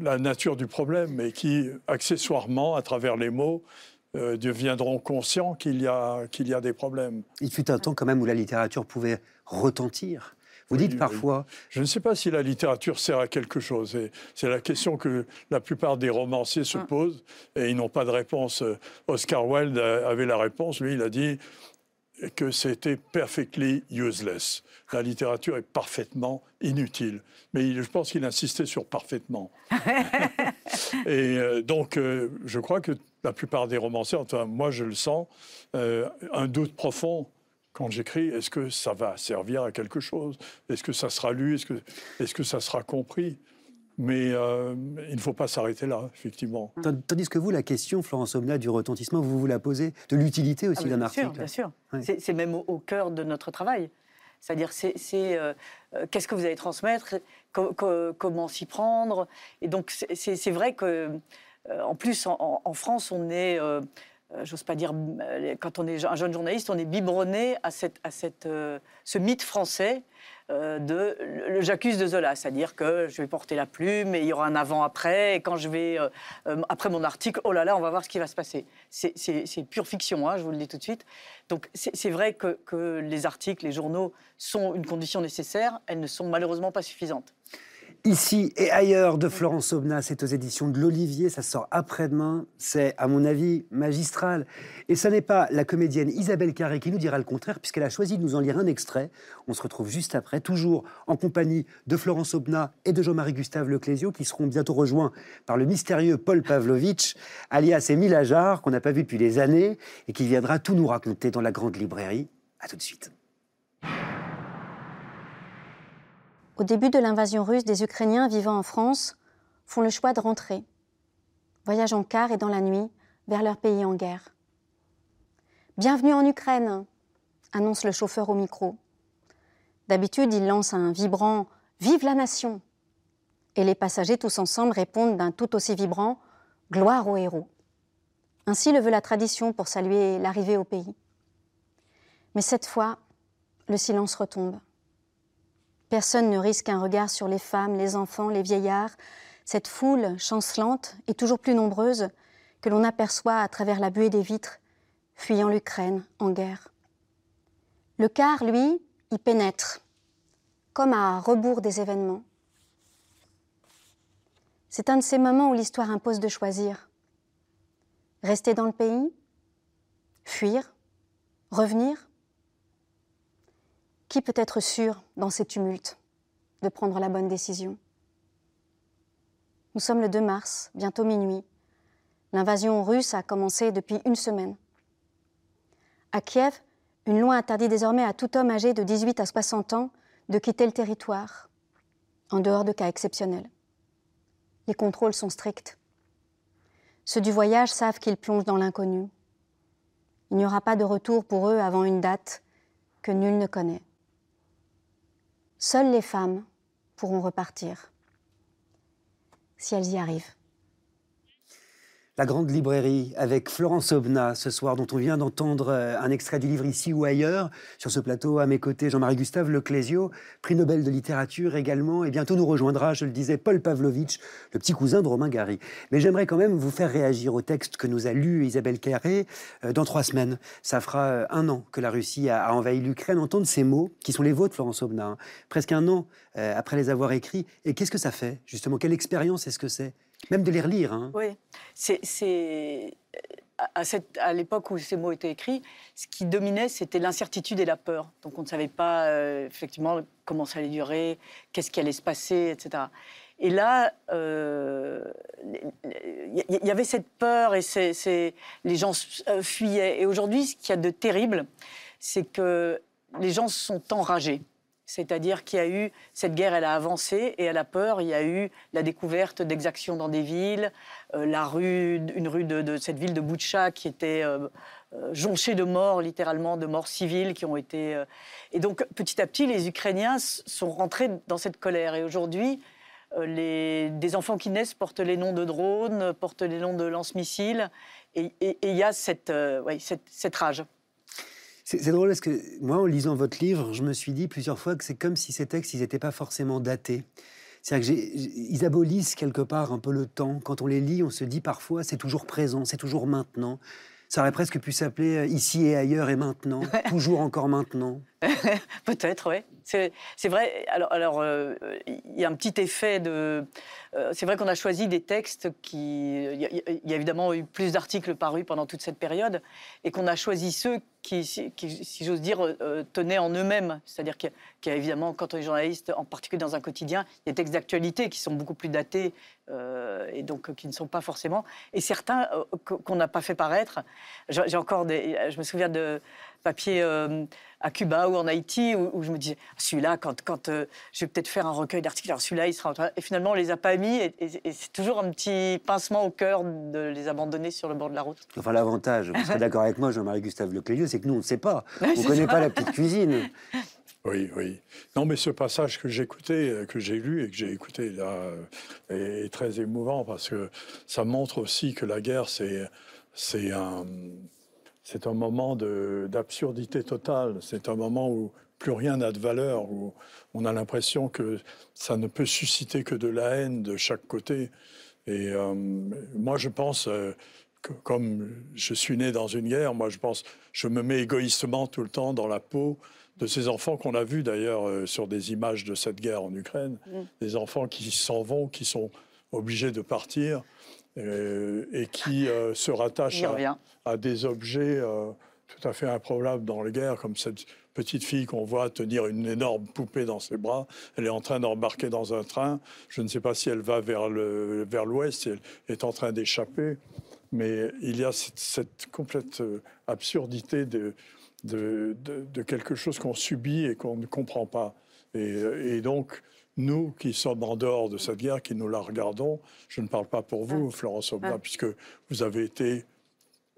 la nature du problème, mais qui, accessoirement, à travers les mots, euh, deviendront conscients qu'il y, a, qu'il y a des problèmes. Il fut un temps quand même où la littérature pouvait retentir vous dites parfois. Je ne sais pas si la littérature sert à quelque chose. C'est la question que la plupart des romanciers se ah. posent et ils n'ont pas de réponse. Oscar Wilde avait la réponse. Lui, il a dit que c'était perfectly useless. La littérature est parfaitement inutile. Mais je pense qu'il insistait sur parfaitement. et euh, donc, euh, je crois que la plupart des romanciers, enfin moi je le sens, euh, un doute profond quand j'écris, est-ce que ça va servir à quelque chose? Est-ce que ça sera lu? Est-ce que, est que ça sera compris? Mais euh, il ne faut pas s'arrêter là, effectivement. Tandis que vous, la question, Florence Omna, du retentissement, vous vous la posez, de l'utilité aussi ah, d'un article. Bien sûr, bien sûr. C'est même au, cœur de notre travail. C'est-à-dire, c'est euh, euh, qu'est-ce que vous allez transmettre, comment s'y prendre? Et donc, c'est vrai que, en plus, en, France, on est euh, j'ose pas dire, euh, quand on est un jeune journaliste, on est biberonné à, cette, à cette, euh, ce mythe français de le j'accuse de Zola, c'est-à-dire que je vais porter la plume et il y aura un avant-après, et quand je vais, après mon article, oh là là, on va voir ce qui va se passer. C'est pure fiction, hein, je vous le dis tout de suite. Donc c'est vrai que, que les articles, les journaux sont une condition nécessaire, elles ne sont malheureusement pas suffisantes. Ici et ailleurs de Florence Aubenas, c'est aux éditions de l'Olivier, ça sort après-demain, c'est à mon avis magistral. Et ce n'est pas la comédienne Isabelle Carré qui nous dira le contraire, puisqu'elle a choisi de nous en lire un extrait. On se retrouve juste après, toujours en compagnie de Florence Aubenas et de Jean-Marie Gustave Leclésio, qui seront bientôt rejoints par le mystérieux Paul Pavlovitch, alias Émile Ajar, qu'on n'a pas vu depuis des années, et qui viendra tout nous raconter dans la grande librairie. À tout de suite. Au début de l'invasion russe, des Ukrainiens vivant en France font le choix de rentrer, voyagent en car et dans la nuit vers leur pays en guerre. Bienvenue en Ukraine, annonce le chauffeur au micro. D'habitude, il lance un vibrant Vive la nation Et les passagers tous ensemble répondent d'un tout aussi vibrant Gloire aux héros. Ainsi le veut la tradition pour saluer l'arrivée au pays. Mais cette fois, le silence retombe. Personne ne risque un regard sur les femmes, les enfants, les vieillards, cette foule chancelante et toujours plus nombreuse que l'on aperçoit à travers la buée des vitres, fuyant l'Ukraine en guerre. Le car, lui, y pénètre, comme à rebours des événements. C'est un de ces moments où l'histoire impose de choisir. Rester dans le pays Fuir Revenir qui peut être sûr, dans ces tumultes, de prendre la bonne décision? Nous sommes le 2 mars, bientôt minuit. L'invasion russe a commencé depuis une semaine. À Kiev, une loi interdit désormais à tout homme âgé de 18 à 60 ans de quitter le territoire, en dehors de cas exceptionnels. Les contrôles sont stricts. Ceux du voyage savent qu'ils plongent dans l'inconnu. Il n'y aura pas de retour pour eux avant une date que nul ne connaît. Seules les femmes pourront repartir, si elles y arrivent. La Grande Librairie avec Florence Obna ce soir, dont on vient d'entendre euh, un extrait du livre ici ou ailleurs. Sur ce plateau, à mes côtés, Jean-Marie Gustave Leclésio, prix Nobel de littérature également. Et bientôt nous rejoindra, je le disais, Paul Pavlovitch, le petit cousin de Romain Gary. Mais j'aimerais quand même vous faire réagir au texte que nous a lu Isabelle Carré euh, dans trois semaines. Ça fera euh, un an que la Russie a, envahi l'Ukraine. Entendre ces mots, qui sont les vôtres, Florence Obna, hein. presque un an après les avoir écrits. Et qu'est-ce que ça fait, justement? Quelle expérience est-ce que c'est? Même de les relire. Hein. Oui, c'est à, à l'époque où ces mots étaient écrits, ce qui dominait, c'était l'incertitude et la peur. Donc on ne savait pas euh, effectivement comment ça allait durer, qu'est-ce qui allait se passer, etc. Et là, il euh, y, avait cette peur et les gens euh, fuyaient. Et aujourd'hui, ce qu'il y a de terrible, c'est que les gens sont enragés. C'est-à-dire qu'il y a eu, cette guerre, elle a avancé et elle a peur. Il y a eu la découverte d'exactions dans des villes, euh, la rue, une rue de, cette ville de Boutcha qui était euh, euh, jonchée de morts, littéralement, de morts civiles qui ont été. Et donc, petit à petit, les Ukrainiens sont rentrés dans cette colère. Et aujourd'hui, les, des enfants qui naissent portent les noms de drones, portent les noms de lance-missiles. Et il y a cette rage. C'est drôle parce que moi, en lisant votre livre, je me suis dit plusieurs fois que c'est comme si ces textes, ils n'étaient pas forcément datés. C'est-à-dire qu'ils abolissent quelque part un peu le temps. Quand on les lit, on se dit parfois c'est toujours présent, c'est toujours maintenant. Ça aurait presque pu s'appeler euh, Ici et ailleurs et maintenant, toujours encore maintenant. Peut-être, oui. C'est vrai. Alors, euh, il y a un petit effet de. Euh, c'est vrai qu'on a choisi des textes qui. Il y, a évidemment eu plus d'articles parus pendant toute cette période, et qu'on a choisi ceux qui, si j'ose dire, euh, tenaient en eux-mêmes. C'est-à-dire qu'il y, a évidemment, quand on est journaliste, en particulier dans un quotidien, des textes d'actualité qui sont beaucoup plus datés et donc qui ne sont pas forcément. Et certains qu'on n'a pas fait paraître. J'ai encore des. Je me souviens de papier euh, à Cuba ou en Haïti où, je me disais ah, celui-là quand, quand euh, je vais peut-être faire un recueil d'articles alors celui-là il sera en train... et finalement on les a pas mis et, c'est toujours un petit pincement au cœur de les abandonner sur le bord de la route. Enfin l'avantage, vous serez d'accord avec moi Jean-Marie Gustave Leclélieu, c'est que nous on ne sait pas, on ne connaît pas la petite cuisine. Oui, oui. Non, mais ce passage que j'écoutais, euh, que j'ai lu et que j'ai écouté là, est très émouvant parce que ça montre aussi que la guerre, c'est c'est un, c'est un moment d'absurdité totale. C'est un moment où plus rien n'a de valeur, où on a l'impression que ça ne peut susciter que de la haine de chaque côté. Et euh, moi, je pense, euh, que, comme je suis né dans une guerre, moi, je pense, je me mets égoïstement tout le temps dans la peau de ces enfants qu'on a vus d'ailleurs euh, sur des images de cette guerre en Ukraine, mm. des enfants qui s'en vont, qui sont obligés de partir euh, et qui euh, se rattache à, des objets euh, tout à fait improbables dans les guerres, comme cette petite fille qu'on voit tenir une énorme poupée dans ses bras. Elle est en train d'embarquer dans un train. Je ne sais pas si elle va vers l'ouest, vers si elle est en train d'échapper. Mais il y a cette, complète absurdité de, de, de, quelque chose qu'on subit et qu'on ne comprend pas. Et, et donc, nous qui sommes en dehors de cette guerre, qui nous la regardons, je ne parle pas pour vous, ah. Florence Aubenas, ah. puisque vous avez été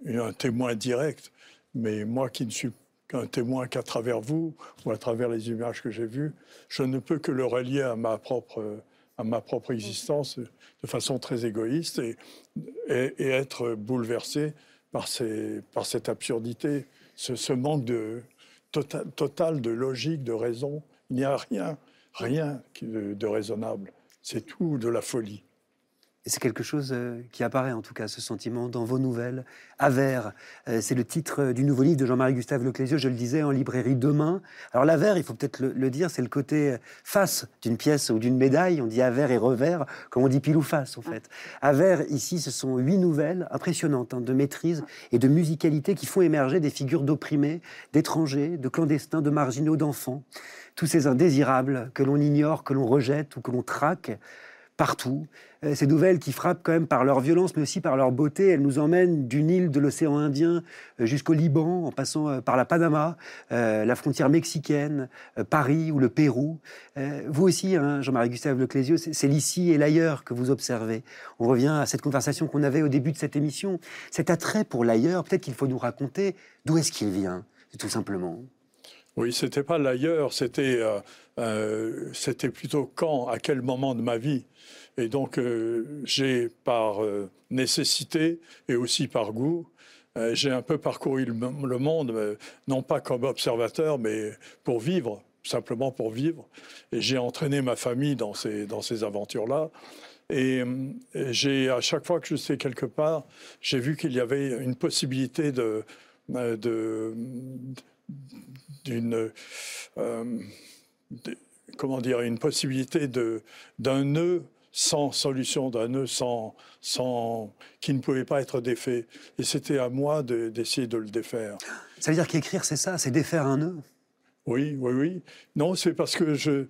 un témoin direct, mais moi qui ne suis qu'un témoin qu'à travers vous ou à travers les images que j'ai vues, je ne peux que le relier à ma propre, à ma propre existence de façon très égoïste et, et, être bouleversé par, ces, par cette absurdité, ce, ce manque de, total, total de logique, de raison. Il n'y a rien rien de, raisonnable. C'est tout de la folie. C'est quelque chose euh, qui apparaît en tout cas, ce sentiment dans vos nouvelles. Avers, euh, c'est le titre du nouveau livre de Jean-Marie Gustave Leclésio, je le disais, en librairie demain. Alors l'avers, il faut peut-être le, dire, c'est le côté face d'une pièce ou d'une médaille. On dit avers et revers, comme on dit pile ou face en fait. Avers, ici, ce sont huit nouvelles impressionnantes hein, de maîtrise et de musicalité qui font émerger des figures d'opprimés, d'étrangers, de clandestins, de marginaux, d'enfants tous ces indésirables que l'on ignore, que l'on rejette ou que l'on traque partout. Euh, ces nouvelles qui frappent quand même par leur violence, mais aussi par leur beauté, elles nous emmènent d'une île de l'océan Indien euh, jusqu'au Liban, en passant euh, par la Panama, la frontière mexicaine, Paris ou le Pérou. Vous aussi, hein, Jean-Marie Gustave Leclésio, c'est l'ici et l'ailleurs que vous observez. On revient à cette conversation qu'on avait au début de cette émission. Cet attrait pour l'ailleurs, peut-être qu'il faut nous raconter d'où est-ce qu'il vient, tout simplement. Oui, c'était pas l'ailleurs, c'était euh, euh, c'était plutôt quand, à quel moment de ma vie. Et donc euh, j'ai par nécessité et aussi par goût, j'ai un peu parcouru le, monde, non pas comme observateur, mais pour vivre, simplement pour vivre. Et j'ai entraîné ma famille dans ces dans ces aventures-là. Et, j'ai à chaque fois que je sais quelque part, j'ai vu qu'il y avait une possibilité de, de d'une euh, comment dire une possibilité de d'un nœud sans solution, d'un nœud sans, sans, qui ne pouvait pas être défait. Et c'était à moi d'essayer de, le défaire. Ça veut dire qu'écrire, c'est ça, c'est défaire un nœud? Oui, oui, oui. Non, c'est parce que je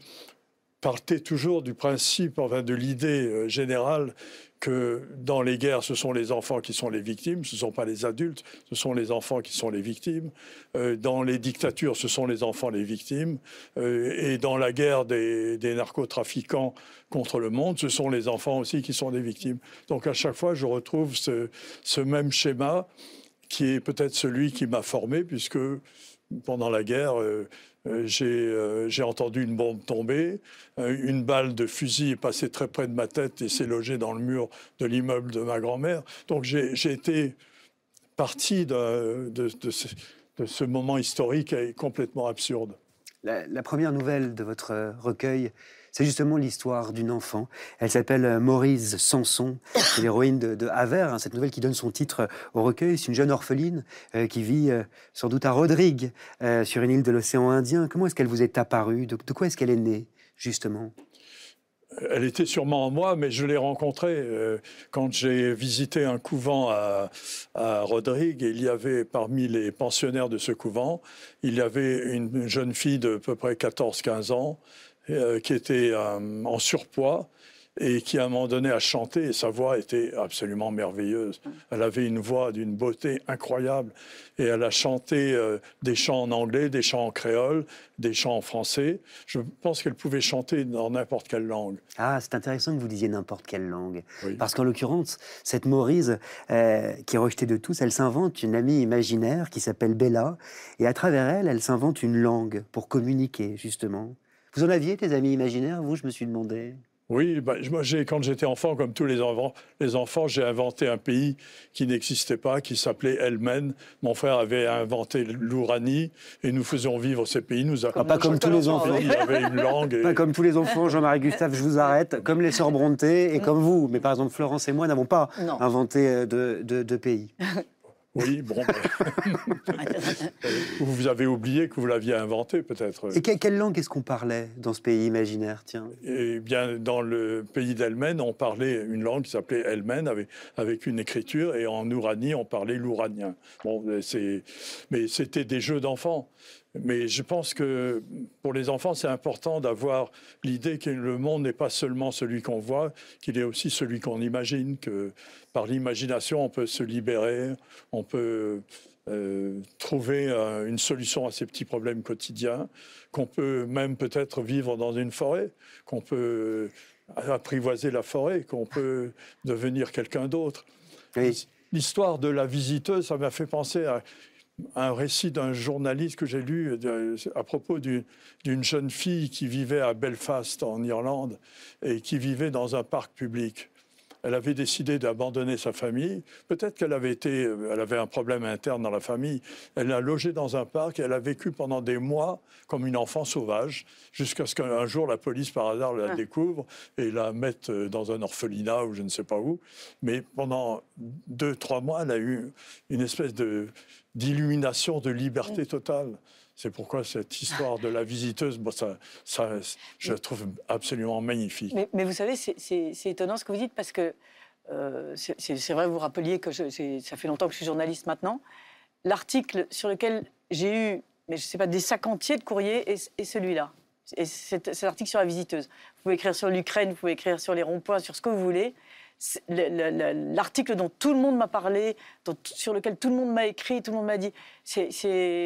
partais toujours du principe, enfin de l'idée euh, générale que dans les guerres, ce sont les enfants qui sont les victimes, ce ne sont pas les adultes, ce sont les enfants qui sont les victimes. Euh, dans les dictatures, ce sont les enfants les victimes. Euh, et dans la guerre des, narcotrafiquants contre le monde, ce sont les enfants aussi qui sont des victimes. Donc à chaque fois, je retrouve ce, ce même schéma qui est peut-être celui qui m'a formé, puisque pendant la guerre, j'ai entendu une bombe tomber, une balle de fusil est passée très près de ma tête et s'est logée dans le mur de l'immeuble de ma grand-mère. Donc j'ai été parti de, de, ce, de, ce, moment historique complètement absurde. La, première nouvelle de votre recueil c'est justement l'histoire d'une enfant. Elle s'appelle euh, Maurice Sanson, l'héroïne de, de hein, cette nouvelle qui donne son titre au recueil. C'est une jeune orpheline euh, qui vit euh, sans doute à Rodrigue, sur une île de l'océan Indien. Comment est-ce qu'elle vous est apparue? De, quoi est-ce qu'elle est née, justement? Elle était sûrement en moi, mais je l'ai rencontrée quand j'ai visité un couvent à, à, Rodrigue. Il y avait parmi les pensionnaires de ce couvent, il y avait une jeune fille de peu près 14-15 ans euh, qui était euh, en surpoids et qui à un moment donné a chanté et sa voix était absolument merveilleuse. Elle avait une voix d'une beauté incroyable et elle a chanté euh, des chants en anglais, des chants en créole, des chants en français. Je pense qu'elle pouvait chanter dans n'importe quelle langue. Ah, c'est intéressant que vous disiez n'importe quelle langue. Parce qu'en l'occurrence, cette Maurice, qui est rejetée de tous, elle s'invente une amie imaginaire qui s'appelle Bella et à travers elle, elle s'invente une langue pour communiquer justement. Vous en aviez des amis imaginaires, vous, je me suis demandé Oui, bah, moi, quand j'étais enfant, comme tous les enfants, les enfants j'ai inventé un pays qui n'existait pas, qui s'appelait Elmen. Mon frère avait inventé l'Ouranie et nous faisions vivre ces pays. Nous ah, pas comme tous les enfants. Il avait une langue. Pas comme tous les enfants, Jean-Marie Gustave, je vous arrête, comme les sœurs Bronté et comme vous. Mais par exemple, Florence et moi n'avons pas inventé euh, de, de pays. Oui, bon. vous avez oublié que vous l'aviez inventé, peut-être. Et quelle langue est-ce qu'on parlait dans ce pays imaginaire, tiens? Eh bien, dans le pays d'Elmen, on parlait une langue qui s'appelait Elmen, avec, avec une écriture, et en Ouranie, on parlait l'ouranien. Bon, mais c'était des jeux d'enfants. Mais je pense que pour les enfants, c'est important d'avoir l'idée que le monde n'est pas seulement celui qu'on voit, qu'il est aussi celui qu'on imagine, que par l'imagination, on peut se libérer, on peut euh, trouver euh, une solution à ces petits problèmes quotidiens, qu'on peut même peut-être vivre dans une forêt, qu'on peut apprivoiser la forêt, qu'on peut devenir quelqu'un d'autre. L'histoire de la visiteuse, ça m'a fait penser à un récit d'un journaliste que j'ai lu à propos d'une jeune fille qui vivait à Belfast en Irlande et qui vivait dans un parc public. Elle avait décidé d'abandonner sa famille. Peut-être qu'elle avait été, elle avait un problème interne dans la famille. Elle a logé dans un parc et elle a vécu pendant des mois comme une enfant sauvage, jusqu'à ce qu'un jour la police par hasard la ah. découvre et la mette dans un orphelinat ou je ne sais pas où. Mais pendant deux, trois mois, elle a eu une espèce de d'illumination, de liberté totale. C'est pourquoi cette histoire de la visiteuse, ça, ça, je la trouve absolument magnifique. Mais, vous savez, c'est étonnant ce que vous dites parce que euh, c'est vrai, vous rappeliez que ça fait longtemps que je suis journaliste maintenant. L'article sur lequel j'ai eu, mais je sais pas, des sacs entiers de courriers est, celui-là. C'est l'article sur la visiteuse. Vous pouvez écrire sur l'Ukraine, vous pouvez écrire sur les ronds-points, sur ce que vous voulez l'article dont tout le monde m'a parlé, sur lequel tout le monde m'a écrit, tout le monde m'a dit,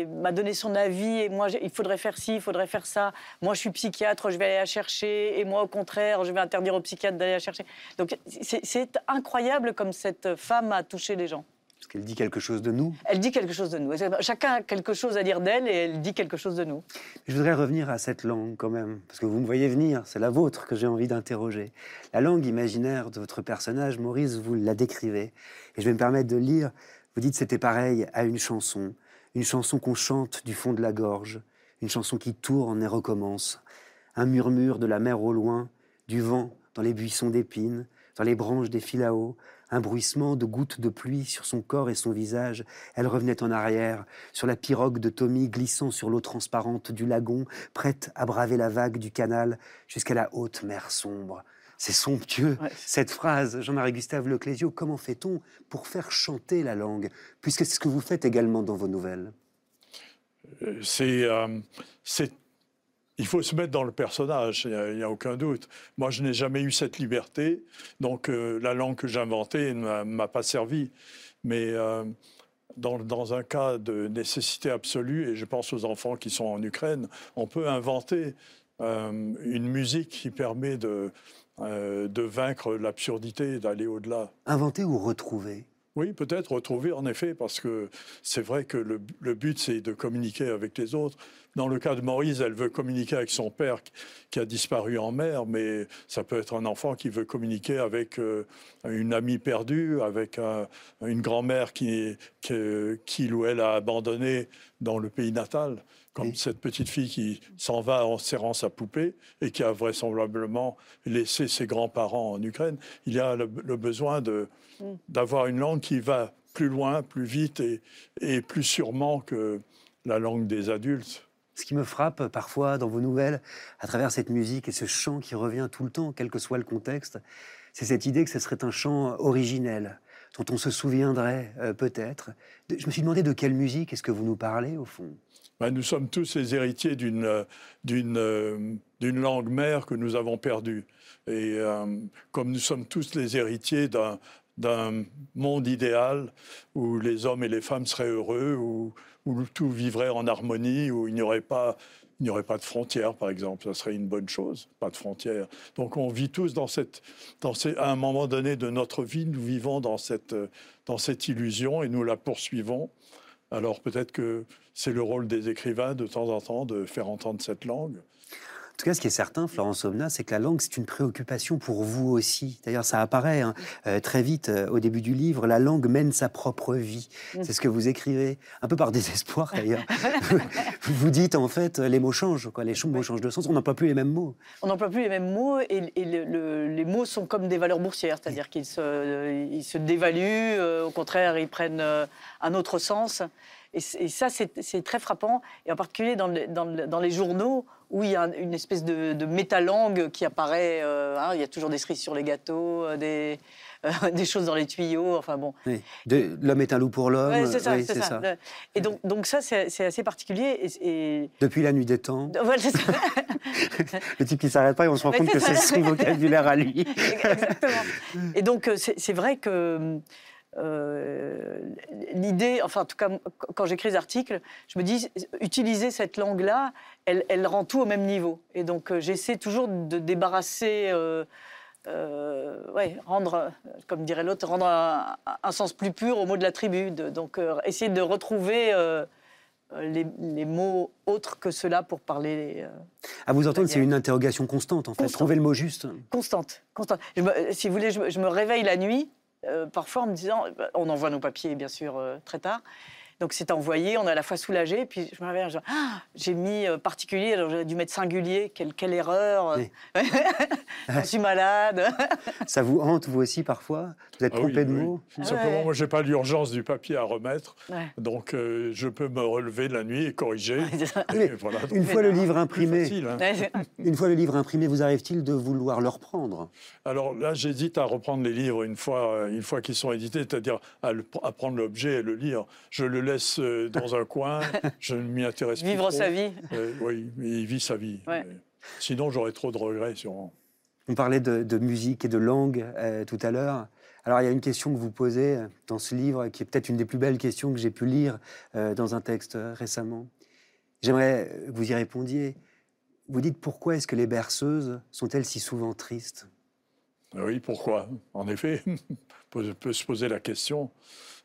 m'a donné son avis, et moi, il faudrait faire ci, il faudrait faire ça. Moi, je suis psychiatre, je vais aller la chercher, et moi, au contraire, je vais interdire aux psychiatres d'aller la chercher. Donc, c'est incroyable comme cette femme a touché les gens. Parce qu'elle dit quelque chose de nous. Elle dit quelque chose de nous. Chacun a quelque chose à dire d'elle et elle dit quelque chose de nous. Je voudrais revenir à cette langue quand même, parce que vous me voyez venir, c'est la vôtre que j'ai envie d'interroger. La langue imaginaire de votre personnage, Maurice, vous la décrivez. Et je vais me permettre de lire, vous dites c'était pareil à une chanson, une chanson qu'on chante du fond de la gorge, une chanson qui tourne et recommence, un murmure de la mer au loin, du vent dans les buissons d'épines, dans les branches des filaos, un bruissement de gouttes de pluie sur son corps et son visage. Elle revenait en arrière, sur la pirogue de Tommy glissant sur l'eau transparente du lagon, prête à braver la vague du canal jusqu'à la haute mer sombre. C'est somptueux, cette phrase, Jean-Marie Gustave Leclésio. Comment fait-on pour faire chanter la langue Puisque c'est ce que vous faites également dans vos nouvelles? Euh, c'est euh, il faut se mettre dans le personnage, il n'y a, aucun doute. Moi, je n'ai jamais eu cette liberté, donc euh, la langue que j'inventais ne m'a pas servi. Mais euh, dans, un cas de nécessité absolue, et je pense aux enfants qui sont en Ukraine, on peut inventer euh, une musique qui permet de, de vaincre l'absurdité, d'aller au-delà. Inventer ou retrouver? Oui, peut-être retrouver en effet, parce que c'est vrai que le, le but, c'est de communiquer avec les autres. Dans le cas de Maurice, elle veut communiquer avec son père qui a disparu en mer, mais ça peut être un enfant qui veut communiquer avec euh, une amie perdue, avec une grand-mère qui, qui, ou elle a abandonné dans le pays natal, comme cette petite fille qui s'en va en serrant sa poupée et qui a vraisemblablement laissé ses grands-parents en Ukraine. Il y a le, besoin mm. d'avoir une langue qui va plus loin, plus vite et plus sûrement que la langue des adultes. Ce qui me frappe parfois dans vos nouvelles, à travers cette musique et ce chant qui revient tout le temps, quel que soit le contexte, c'est cette idée que ce serait un chant originel, dont on se souviendrait euh, peut-être. Je me suis demandé de quelle musique est-ce que vous nous parlez, au fond? Ben, Nous sommes tous les héritiers d'une, euh, euh, d'une langue mère que nous avons perdue. Et comme nous sommes tous les héritiers d'un, monde idéal où les hommes et les femmes seraient heureux, où, tout vivrait en harmonie, où il n'y aurait pas n'y aurait pas de frontières, par exemple. Ça serait une bonne chose, pas de frontières. Donc on vit tous dans cette, à un moment donné de notre vie, nous vivons dans cette, dans cette illusion et nous la poursuivons. Alors peut-être que c'est le rôle des écrivains de temps en temps de faire entendre cette langue. Tout cas, ce qui est certain, Florence Omna, c'est que la langue, c'est une préoccupation pour vous aussi. D'ailleurs, ça apparaît hein, euh, très vite euh, au début du livre. La langue mène sa propre vie. Mm. C'est ce que vous écrivez, un peu par désespoir d'ailleurs. vous dites, en fait, les mots changent, quoi. les mots changent de sens. On n'emploie plus les mêmes mots. On n'emploie plus les mêmes mots et, et le- le- les mots sont comme des valeurs boursières, c'est-à-dire qu'ils se, ils se dévaluent, euh, au contraire, ils prennent euh, un autre sens. Et, ça, c'est très frappant, et en particulier dans, le- dans le- dans les journaux où il y a une espèce de, de métalangue qui apparaît. euh, hein, il y a toujours des cerises sur les gâteaux, euh, des, euh, des choses dans les tuyaux, enfin bon. Oui. L'homme est un loup pour l'homme. Ouais, c'est ça, Oui, c'est ça. Et donc, donc ça, c'est assez particulier. Et, et- Depuis la nuit des temps. Voilà, ça. Le type qui s'arrête pas et on se rend compte c'est que c'est son vocabulaire à lui. Exactement. Et donc, c'est vrai que euh, l'idée, enfin, en tout cas, quand j'écris des articles, je me dis, utiliser cette langue-là, elle, elle rend tout au même niveau. Et donc, euh, j'essaie toujours de débarrasser. euh, ouais, rendre, comme dirait l'autre, rendre un, un sens plus pur au mot de la tribu. De- donc, essayer de retrouver les, les mots autres que ceux-là pour parler. euh, À vous entendre, c'est une interrogation constante, en fait. Constante. Trouver le mot juste. Constante, constante. Je me- si vous voulez, je, me- je me réveille la nuit, parfois en me disant, bah, on envoie nos papiers bien sûr euh, très tard. Donc c'est envoyé, on est à la fois soulagé, puis je me réveille, je Ah, j'ai mis euh, particulier, alors j'aurais dû mettre singulier, quelle, quelle erreur, Oui. je suis malade. Ça vous hante, vous aussi, parfois? Vous êtes Ah oui, trompé de oui. mots? Simplement, ouais. moi, j'ai pas l'urgence du papier à remettre, Ouais. donc euh, je peux me relever la nuit et corriger. Et voilà, donc, Une fois le livre imprimé, facile, hein. Une fois le livre imprimé, vous arrive-t-il de vouloir le reprendre? Alors là, j'hésite à reprendre les livres une fois, euh, une fois qu'ils sont édités, c'est-à-dire à, à prendre l'objet et le lire. Je le laisse euh, dans un coin, je ne m'y intéresse plus Vivre trop. sa vie. Euh, oui, il vit sa vie. Ouais. Sinon, j'aurais trop de regrets, sûrement. On parlait de, de musique et de langue euh, tout à l'heure. Alors, il y a une question que vous posez euh, dans ce livre, qui est peut-être une des plus belles questions que j'ai pu lire euh, dans un texte récemment. J'aimerais que vous y répondiez. Vous dites pourquoi est-ce que les berceuses sont-elles si souvent tristes? Oui, pourquoi? En effet, on peut- peut se poser la question.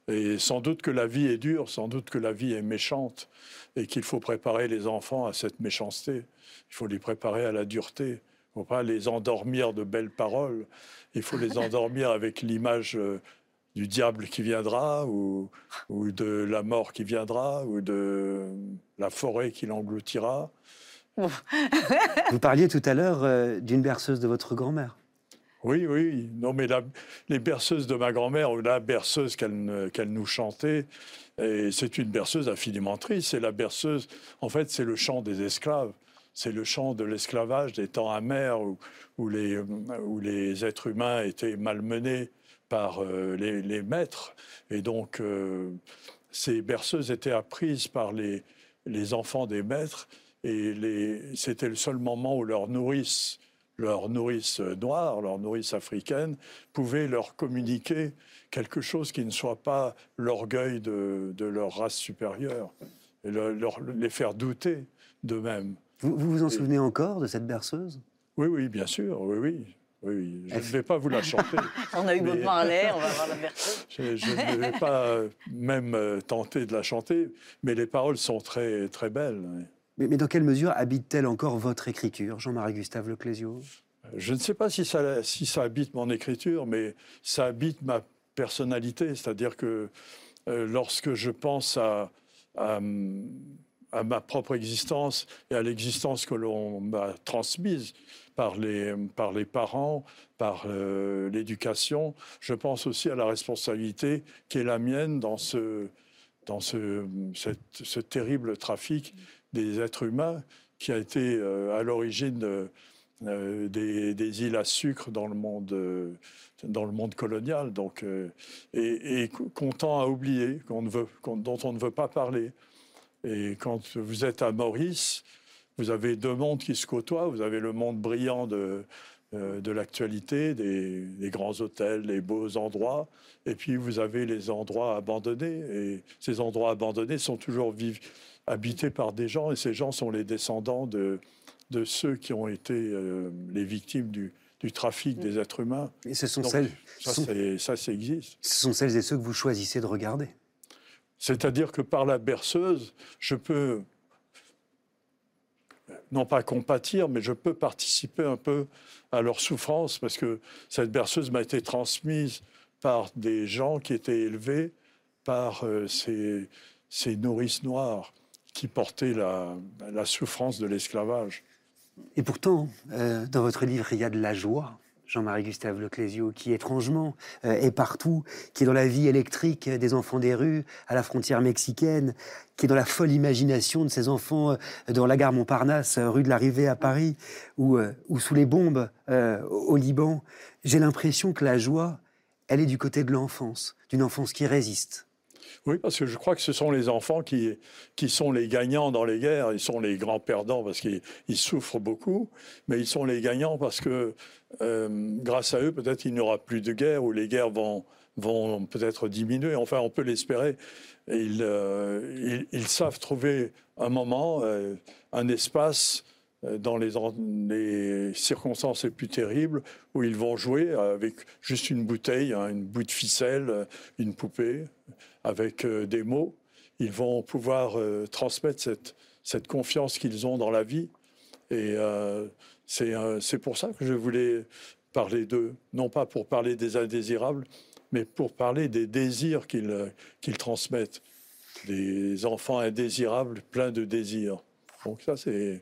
Et sans doute que la vie est dure, sans doute que la vie est méchante, et qu'il faut préparer les enfants à cette méchanceté. Il faut les préparer à la dureté. Il ne faut pas les endormir de belles paroles. Il faut les endormir avec l'image euh, du diable qui viendra, ou, ou de la mort qui viendra, ou de la forêt qui l'engloutira. Vous parliez tout à l'heure euh, d'une berceuse de votre grand-mère. Oui, oui. Non, mais la- les berceuses de ma grand-mère, ou la berceuse qu'elle nous chantait, c'est une berceuse infiniment triste. C'est la berceuse, en fait, c'est le chant des esclaves. C'est le chant de l'esclavage, des temps amers où, les, les êtres humains étaient malmenés par euh, les, maîtres. Et donc, euh, ces berceuses étaient apprises par les, les enfants des maîtres. Et c'était le seul moment où leur nourrice, leur nourrice noire, leur nourrice africaine, pouvait leur communiquer quelque chose qui ne soit pas l'orgueil de, de leur race supérieure, et le- leur- les faire douter d'eux-mêmes. Vous vous, vous en Et- souvenez encore de cette berceuse? Oui, oui, bien sûr, oui, oui. Je ne vais pas vous la chanter. On a eu Mais- Bob Marley, on va voir la berceuse. Je, je ne vais pas même tenter de la chanter, mais les paroles sont très, très belles. Mais, dans quelle mesure habite-t-elle encore votre écriture, Jean-Marie Gustave Leclésio? Je ne sais pas si ça, habite mon écriture, mais ça habite ma personnalité. C'est-à-dire que euh, lorsque je pense à, ma propre existence et à l'existence que l'on m'a transmise par les, par les parents, par euh, l'éducation, je pense aussi à la responsabilité qui est la mienne dans ce terrible trafic des êtres humains qui a été euh, à l'origine de, euh, des, des îles à sucre dans le monde, euh, dans le monde colonial, donc, euh, et, et qu'on tend à oublier, qu'on ne veut, dont on ne veut pas parler. Et quand vous êtes à Maurice, vous avez deux mondes qui se côtoient. Vous avez le monde brillant de, euh, de l'actualité, des, des grands hôtels, les beaux endroits, et puis vous avez les endroits abandonnés. Et ces endroits abandonnés sont toujours viv- habités par des gens, et ces gens sont les descendants de, de ceux qui ont été euh, les victimes du, du trafic des êtres humains. Et ce sont, Donc, celles, ça, sont- c'est- ça, ça existe. ce sont celles et ceux que vous choisissez de regarder. C'est-à-dire que par la berceuse, je peux non pas compatir, mais je peux participer un peu à leur souffrance parce que cette berceuse m'a été transmise par des gens qui étaient élevés par euh, ces, ces, nourrices noires qui portaient la, la souffrance de l'esclavage. Et pourtant, euh, dans votre livre, il y a de la joie. Jean-Marie Gustave Leclésio, qui étrangement euh, est partout, qui est dans la vie électrique des enfants des rues, à la frontière mexicaine, qui est dans la folle imagination de ces enfants euh, dans la gare Montparnasse, rue de l'Arrivée à Paris, ou, ou sous les bombes au Liban. J'ai l'impression que la joie, elle est du côté de l'enfance, d'une enfance qui résiste. Oui, parce que je crois que ce sont les enfants qui, qui sont les gagnants dans les guerres. Ils sont les grands perdants parce qu'ils souffrent beaucoup, mais ils sont les gagnants parce que euh, grâce à eux, peut-être il n'y aura plus de guerre ou les guerres vont, vont peut-être diminuer. Enfin, on peut l'espérer. Ils, euh, savent trouver un moment, euh, un espace dans les, les, circonstances les plus terribles où ils vont jouer avec juste une bouteille, hein, une bout de ficelle, une poupée avec euh, des mots, ils vont pouvoir euh, transmettre cette, cette confiance qu'ils ont dans la vie. Euh, c'est pour ça que je voulais parler d'eux, non pas pour parler des indésirables, mais pour parler des désirs qu'ils qu'ils transmettent, des enfants indésirables pleins de désirs. Donc ça, c'est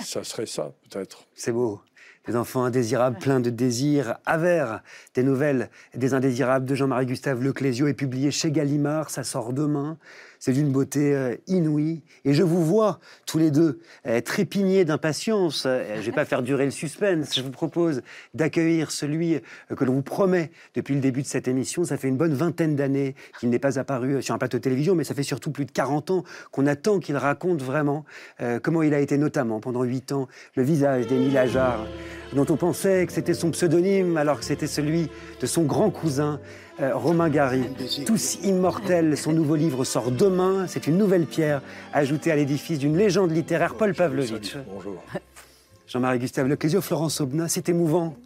ça serait ça, peut-être. C'est beau des enfants indésirables, pleins de désirs, avers. Des nouvelles des indésirables de Jean-Marie Gustave Leclésio est publié chez Gallimard, ça sort demain. C'est d'une beauté euh, inouïe. Et je vous vois tous les deux euh, trépigner d'impatience. Euh, je ne vais pas faire durer le suspense. Je vous propose d'accueillir celui que l'on vous promet depuis le début de cette émission. Ça fait une bonne vingtaine d'années qu'il n'est pas apparu sur un plateau de télévision, mais ça fait surtout plus de 40 ans qu'on attend qu'il raconte vraiment comment il a été notamment pendant 8 ans le visage d'Émile Ajar, dont on pensait que c'était son pseudonyme alors que c'était celui de son grand cousin euh, Romain Gary, Tous immortels, son nouveau livre sort demain. C'est une nouvelle pierre ajoutée à l'édifice d'une légende littéraire, Paul Pavlovitch. Bonjour. Jean-Marie Gustave Leclésio, Florence Aubenas, c'est émouvant,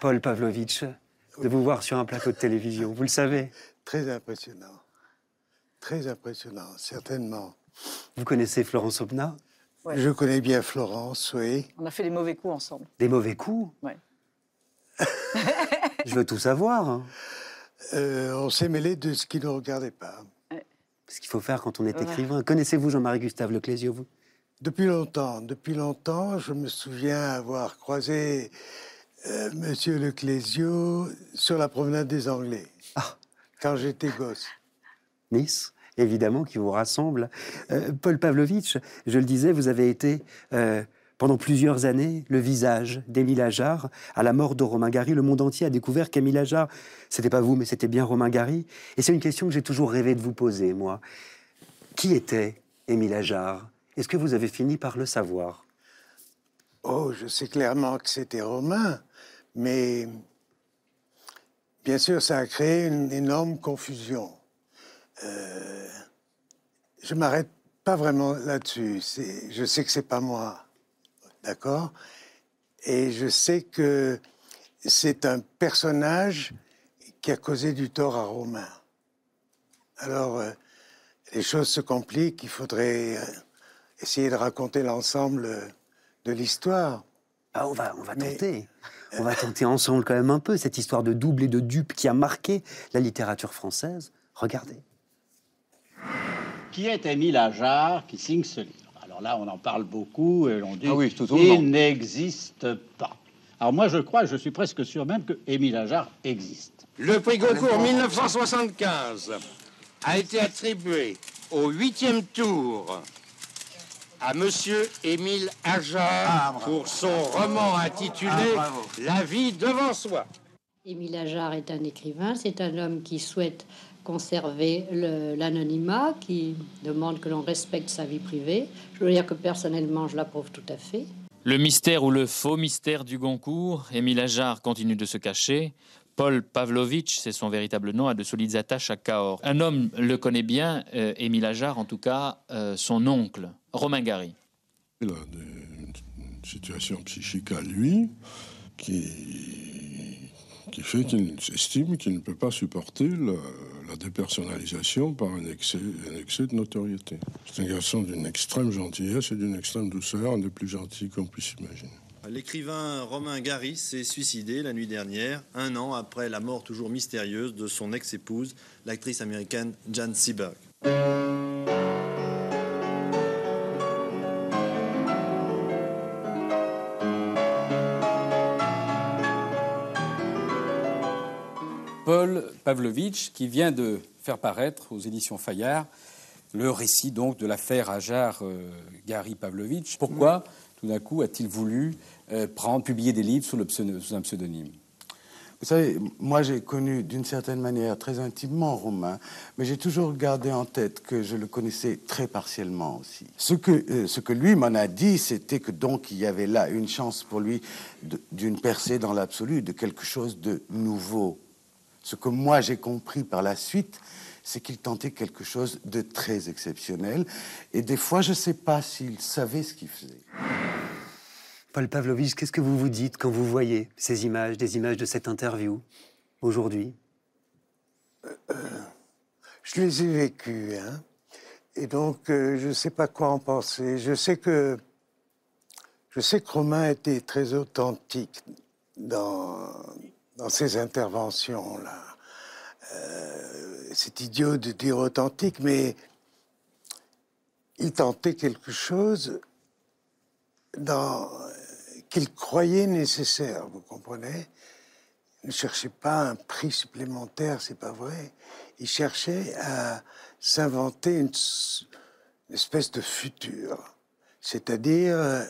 Paul Pavlovitch, de vous voir sur un plateau de télévision, vous le savez. Très impressionnant. Très impressionnant, certainement. Vous connaissez Florence Aubenas Je connais bien Florence, oui. On a fait des mauvais coups ensemble. Des mauvais coups? Oui. Je veux tout savoir. Hein. Euh, on s'est mêlé de ce qui ne regardait pas. Ce qu'il faut faire quand on est écrivain. Connaissez-vous Jean-Marie Gustave Leclésio, vous? Depuis longtemps. Depuis longtemps, je me souviens avoir croisé euh, Monsieur Leclésio sur la promenade des Anglais. Ah. Quand j'étais gosse. Nice évidemment, qui vous rassemble. Euh, Paul Pavlovitch, je le disais, vous avez été pendant plusieurs années, le visage d'Émile Ajar, à la mort de Romain Gary, le monde entier a découvert qu'Émile Ajar, c'était pas vous, mais c'était bien Romain Gary. Et c'est une question que j'ai toujours rêvé de vous poser, moi. Qui était Émile Ajar? Est-ce que vous avez fini par le savoir? Oh, je sais clairement que c'était Romain, mais bien sûr, ça a créé une énorme confusion. Euh, je m'arrête pas vraiment là-dessus. Je sais que c'est pas moi. D'accord? Et je sais que c'est un personnage qui a causé du tort à Romain. Alors, euh, les choses se compliquent, il faudrait euh, essayer de raconter l'ensemble de l'histoire. Ah, on va, on va tenter. On va tenter ensemble quand même un peu cette histoire de double et de dupe qui a marqué la littérature française. Regardez. Qui est Émile Ajar qui signe ce livre? Alors là, on en parle beaucoup et on dit ah il n'existe pas. Alors moi, je crois, je suis presque sûr même que Émile Ajar existe. Le prix Goncourt 1975 a été attribué au huitième tour à Monsieur Émile Ajar ah, pour son roman intitulé ah, La vie devant soi. Émile Ajar est un écrivain, c'est un homme qui souhaite conserver l'anonymat, qui demande que l'on respecte sa vie privée. Je veux dire que personnellement, je l'approuve tout à fait. Le mystère ou le faux mystère du Goncourt, Émile Ajar continue de se cacher. Paul Pavlovitch, c'est son véritable nom, a de solides attaches à Cahors. Un homme le connaît bien, euh, Émile Ajar, en tout cas euh, son oncle, Romain Gary. Il a une situation psychique à lui qui qui fait qu'il estime qu'il ne peut pas supporter la, dépersonnalisation par un excès, un excès de notoriété. C'est un garçon d'une extrême gentillesse et d'une extrême douceur, un des plus gentils qu'on puisse imaginer. L'écrivain Romain Gary s'est suicidé la nuit dernière, un an après la mort toujours mystérieuse de son ex-épouse, l'actrice américaine Jan Seberg. Paul Pavlovitch, qui vient de faire paraître aux éditions Fayard le récit donc de l'affaire Ajar euh, Gary Pavlovitch. Pourquoi tout d'un coup a-t-il voulu euh, prendre, publier des livres sous, sous un pseudonyme? Vous savez, moi j'ai connu d'une certaine manière très intimement Romain, mais j'ai toujours gardé en tête que je le connaissais très partiellement aussi. Ce que, euh, ce que lui m'en a dit, c'était que donc il y avait là une chance pour lui d'une percée dans l'absolu, de quelque chose de nouveau, ce que moi j'ai compris par la suite, c'est qu'il tentait quelque chose de très exceptionnel. Et des fois, je ne sais pas s'il savait ce qu'il faisait. Paul Pavlovitch, qu'est-ce que vous vous dites quand vous voyez ces images, des images de cette interview aujourd'hui? Euh, Je les ai vécues, hein. et donc euh, je ne sais pas quoi en penser. Je sais que je sais que Romain était très authentique dans dans ces interventions-là. Euh, c'est idiot de dire authentique, mais il tentait quelque chose qu'il croyait nécessaire, vous comprenez? Il ne cherchait pas un prix supplémentaire, c'est pas vrai. Il cherchait à s'inventer une, une, espèce de futur. C'est-à-dire, euh,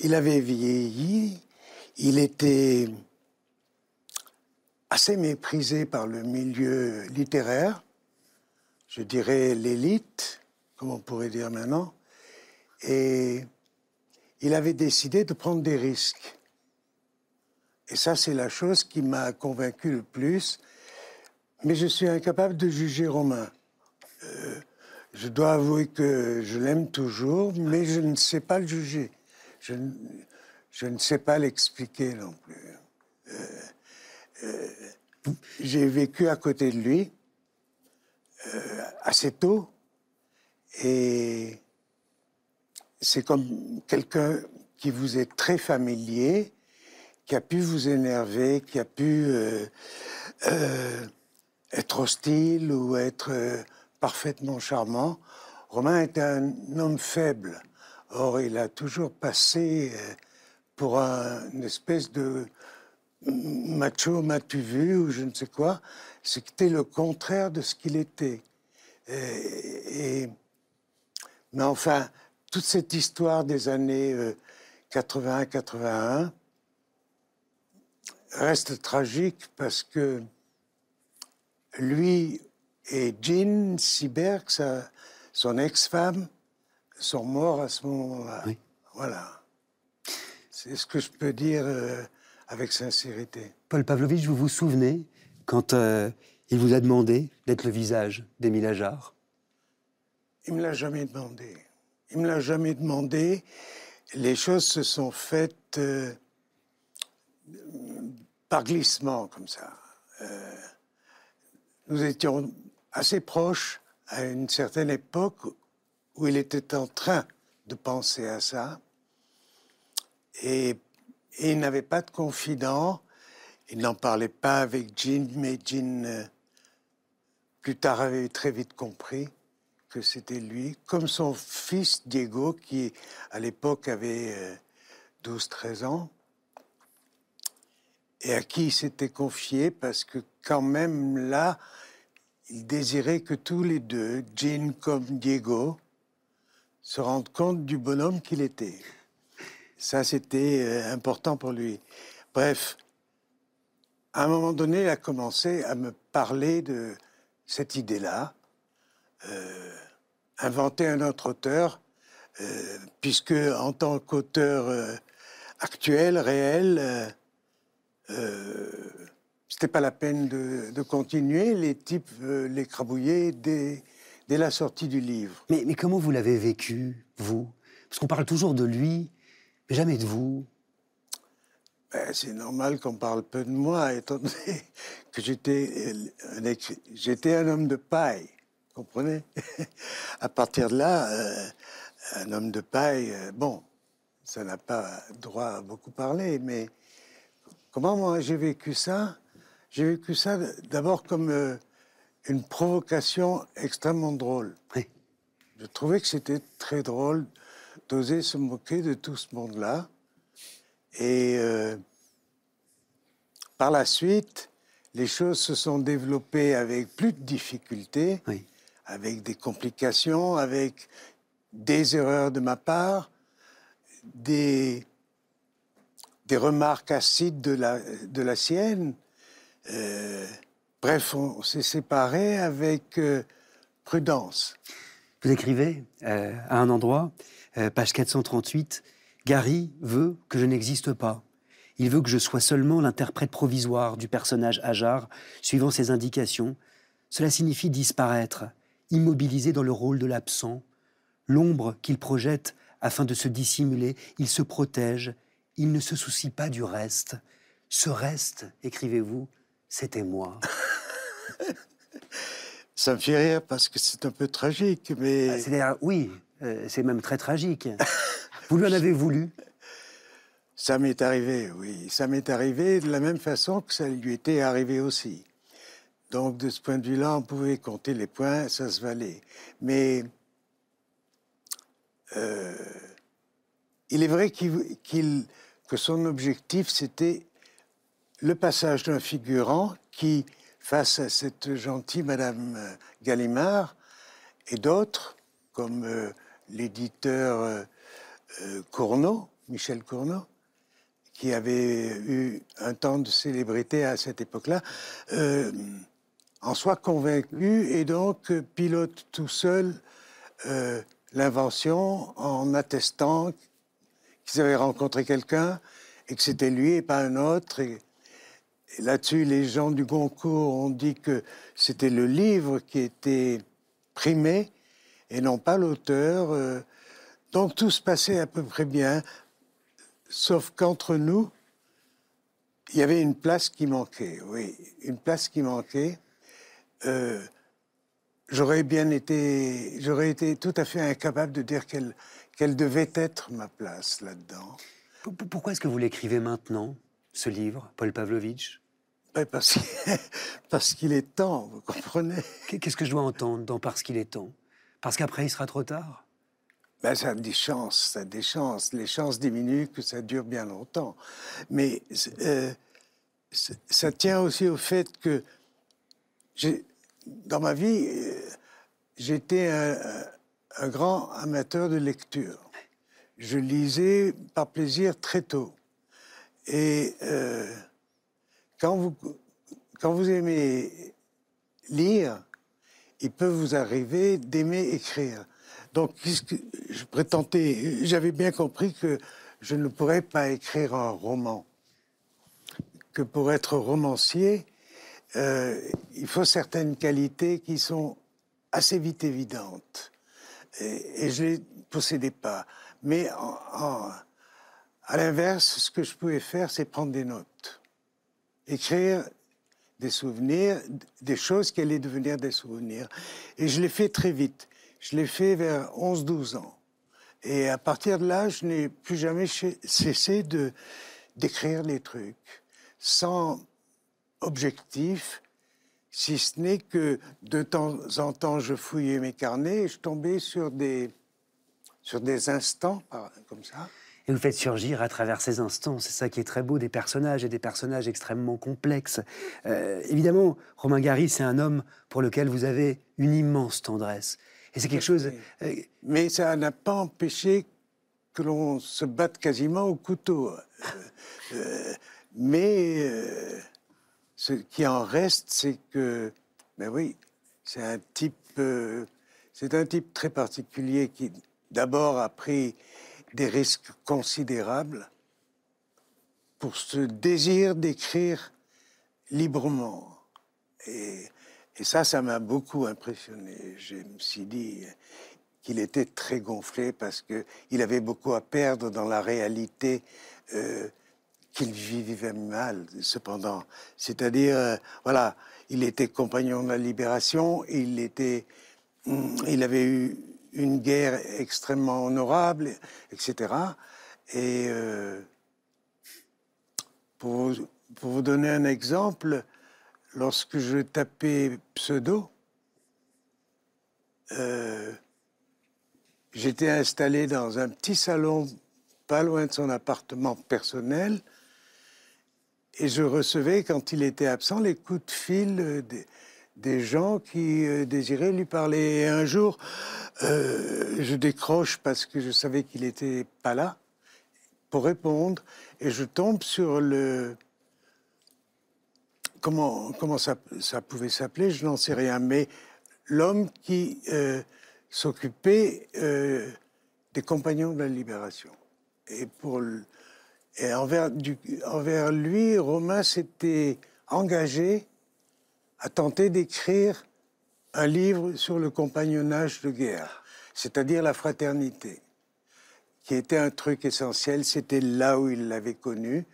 il avait vieilli, il était assez méprisé par le milieu littéraire, je dirais l'élite, comme on pourrait dire maintenant, et il avait décidé de prendre des risques. Et ça, c'est la chose qui m'a convaincu le plus. Mais je suis incapable de juger Romain. Euh, je dois avouer que je l'aime toujours, mais je ne sais pas le juger. Je ne sais pas l'expliquer non plus. Euh, euh, j'ai vécu à côté de lui euh, assez tôt et c'est comme quelqu'un qui vous est très familier, qui a pu vous énerver, qui a pu être hostile ou être parfaitement charmant. Romain était un homme faible. Or, il a toujours passé pour un, une espèce de macho, m'as-tu vu, ou je ne sais quoi. C'était le contraire de ce qu'il était. Et, mais enfin, toute cette histoire des années 80-81 euh, reste tragique parce que lui et Jean Sieberg, son ex-femme, sont morts à ce moment-là. Voilà. C'est ce que je peux dire euh, avec sincérité. Paul Pavlovitch, vous vous souvenez quand euh, il vous a demandé d'être le visage d'Émile Ajar? Il me l'a jamais demandé. Il me l'a jamais demandé. Les choses se sont faites euh, par glissement, comme ça. nous étions assez proches à une certaine époque où il était en train de penser à ça. Et, il n'avait pas de confident. Il n'en parlait pas avec Jean, mais Jean, euh, plus tard, avait très vite compris que c'était lui, comme son fils Diego, qui à l'époque avait 12-13 euh, ans, et à qui il s'était confié parce que quand même là, il désirait que tous les deux, Jean comme Diego, se rendent compte du bonhomme qu'il était. Ça, c'était euh, important pour lui. Bref, à un moment donné, il a commencé à me parler de cette idée-là, euh, inventer un autre auteur, euh, puisque en tant qu'auteur actuel, réel, c'était pas la peine de, continuer. Les types l'écrabouillaient dès, dès la sortie du livre. Mais comment vous l'avez vécu, vous? Parce qu'on parle toujours de lui, jamais de vous. ben, C'est normal qu'on parle peu de moi, étant donné que j'étais un, j'étais un homme de paille, comprenez? À partir de là, euh, un homme de paille, euh, bon, ça n'a pas droit à beaucoup parler, mais comment moi j'ai vécu ça? J'ai vécu ça d'abord comme euh, une provocation extrêmement drôle. Je trouvais que c'était très drôle d'oser se moquer de tout ce monde-là. Et euh, par la suite, les choses se sont développées avec plus de difficultés, avec des complications, avec des erreurs de ma part, des, des remarques acides de la, de la sienne. Euh, bref, on s'est séparés avec euh, prudence. Vous écrivez à un endroit, page 438, Gary veut que je n'existe pas. Il veut que je sois seulement l'interprète provisoire du personnage Hajar, suivant ses indications. Cela signifie disparaître, immobilisé dans le rôle de l'absent. L'ombre qu'il projette afin de se dissimuler, il se protège, il ne se soucie pas du reste. Ce reste, écrivez-vous, c'était moi. Ça me fait rire parce que c'est un peu tragique, mais... Ah, oui, euh, c'est même très tragique. Vous lui en avez voulu? Ça m'est arrivé, oui. Ça m'est arrivé de la même façon que ça lui était arrivé aussi. Donc, de ce point de vue-là, on pouvait compter les points, ça se valait. Mais euh, il est vrai qu'il, que son objectif, c'était le passage d'un figurant qui, face à cette gentille Madame Gallimard et d'autres, comme euh, l'éditeur euh, Cournot, Michel Cournot, qui avait eu un temps de célébrité à cette époque-là, euh, en soit convaincu et donc pilote tout seul euh, l'invention en attestant qu'ils avaient rencontré quelqu'un et que c'était lui et pas un autre. Là-dessus, les gens du Goncourt ont dit que c'était le livre qui était primé et non pas l'auteur. Donc tout se passait à peu près bien, sauf qu'entre nous, il y avait une place qui manquait, oui, une place qui manquait. Euh, j'aurais bien été, j'aurais été tout à fait incapable de dire quelle, quelle devait être ma place là-dedans. Pourquoi est-ce que vous l'écrivez maintenant, ce livre, Paul Pavlovitch? Ben, parce, parce qu'il est temps, vous comprenez Qu'est-ce que je dois entendre dans Parce qu'il est temps? Parce qu'après, il sera trop tard ben, ça a des chances, ça a des chances. Les chances diminuent que ça dure bien longtemps. Mais euh, ça tient aussi au fait que dans ma vie, euh, j'étais un, grand amateur de lecture. Je lisais par plaisir très tôt. Et euh, quand, vous, quand vous aimez lire, il peut vous arriver d'aimer écrire. Donc, je prétendais, j'avais bien compris que je ne pourrais pas écrire un roman. Que pour être romancier, euh, il faut certaines qualités qui sont assez vite évidentes. Et, je ne les possédais pas. Mais à l'inverse, ce que je pouvais faire, c'est prendre des notes. Écrire des souvenirs, des choses qui allaient devenir des souvenirs. Et je l'ai fait très vite. Je l'ai fait vers 11-12 ans. Et à partir de là, je n'ai plus jamais cessé de d'écrire les trucs sans objectif, si ce n'est que de temps en temps, je fouillais mes carnets et je tombais sur des, sur des instants comme ça. Et vous faites surgir à travers ces instants, c'est ça qui est très beau, des personnages et des personnages extrêmement complexes. Euh, évidemment, Romain Gary, c'est un homme pour lequel vous avez une immense tendresse. Et c'est quelque chose. Euh, Mais ça n'a pas empêché que l'on se batte quasiment au couteau. Euh, mais ce qui en reste, c'est que, ben oui, c'est un type, c'est un type très particulier qui, d'abord, a pris des risques considérables pour ce désir d'écrire librement. Et ça, ça m'a beaucoup impressionné. Je me suis dit qu'il était très gonflé parce qu'il avait beaucoup à perdre dans la réalité euh, qu'il vivait mal, cependant. C'est-à-dire, euh, voilà, il était compagnon de la libération, il, était, mm, il avait eu une guerre extrêmement honorable, etc. Et euh, pour, vous donner un exemple, lorsque je tapais pseudo, euh, j'étais installé dans un petit salon pas loin de son appartement personnel et je recevais, quand il était absent, les coups de fil des, gens qui euh, désiraient lui parler. Et un jour, euh, je décroche parce que je savais qu'il n'était pas là pour répondre et je tombe sur le... Comment, comment ça, ça pouvait s'appeler Je n'en sais rien. Mais l'homme qui euh, s'occupait des compagnons de la libération. Et pour et envers, envers lui, Romain s'était engagé à tenter d'écrire un livre sur le compagnonnage de guerre, c'est-à-dire la fraternité, qui était un truc essentiel. C'était là où il l'avait connu.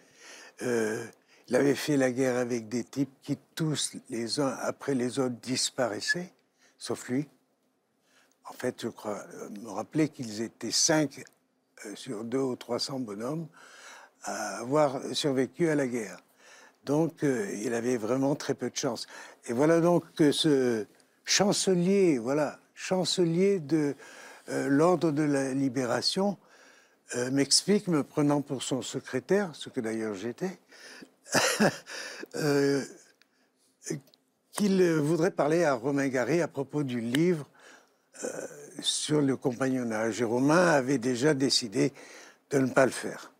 Euh, il avait fait la guerre avec des types qui tous, les uns après les autres, disparaissaient, sauf lui. En fait, je crois euh, me rappeler qu'ils étaient cinq euh, sur deux ou trois cents bonhommes à avoir survécu à la guerre. Donc, il avait vraiment très peu de chance. Et voilà donc que ce chancelier, voilà, chancelier de euh, l'ordre de la libération, euh, m'explique, me prenant pour son secrétaire, ce que d'ailleurs j'étais, qu'il voudrait parler à Romain Gary à propos du livre sur le compagnonnage. Et Romain avait déjà décidé de ne pas le faire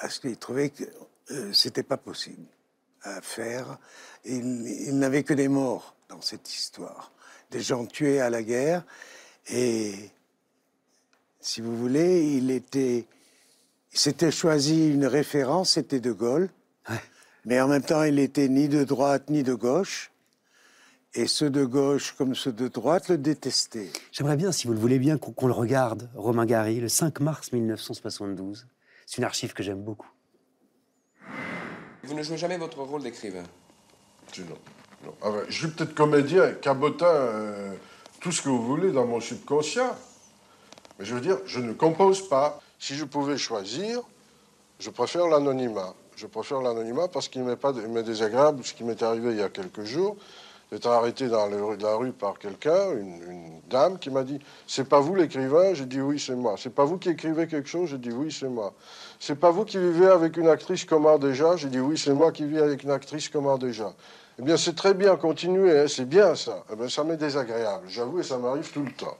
parce qu'il trouvait que euh, c'était pas possible à faire. Il, il n'avait que des morts dans cette histoire, des gens tués à la guerre. Et si vous voulez, il était, s'était choisi une référence, c'était De Gaulle. Mais en même temps, il était ni de droite ni de gauche. Et ceux de gauche comme ceux de droite le détestaient. J'aimerais bien, si vous le voulez bien, qu'on le regarde, Romain Gary, le 5 mars 1972. C'est une archive que j'aime beaucoup. Vous ne jouez jamais votre rôle d'écrivain? Non. non. Ah je suis peut-être comédien, cabotin, euh, tout ce que vous voulez dans mon subconscient. Mais je veux dire, je ne compose pas. Si je pouvais choisir, je préfère l'anonymat. Je préfère l'anonymat parce qu'il m'est désagréable ce qui m'est arrivé il y a quelques jours d'être arrêté dans la rue par quelqu'un, une, dame qui m'a dit C'est pas vous l'écrivain J'ai dit Oui, c'est moi. C'est pas vous qui écrivez quelque chose? J'ai dit Oui, c'est moi. C'est pas vous qui vivez avec une actrice comment déjà J'ai dit Oui, c'est moi qui vis avec une actrice comment déjà. Eh bien, c'est très bien, continuez, hein, c'est bien ça. Eh bien, ça m'est désagréable, j'avoue, et ça m'arrive tout le temps.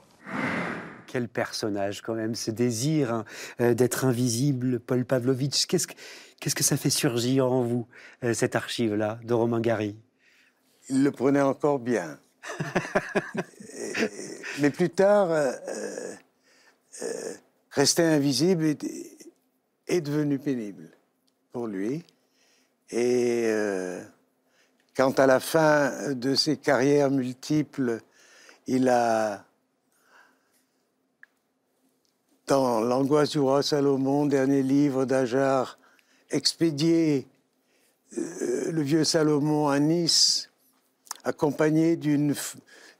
Quel personnage, quand même, ce désir hein, euh, d'être invisible, Paul Pavlovitch. Qu'est-ce que, qu'est-ce que ça fait surgir en vous, euh, cette archive-là, de Romain Gary? Il le prenait encore bien. mais plus tard, euh, euh, rester invisible est, devenu pénible pour lui. Et euh, quant à la fin de ses carrières multiples, il a, dans L'angoisse du roi Salomon, dernier livre d'Ajar, expédié le vieux Salomon à Nice accompagné d'une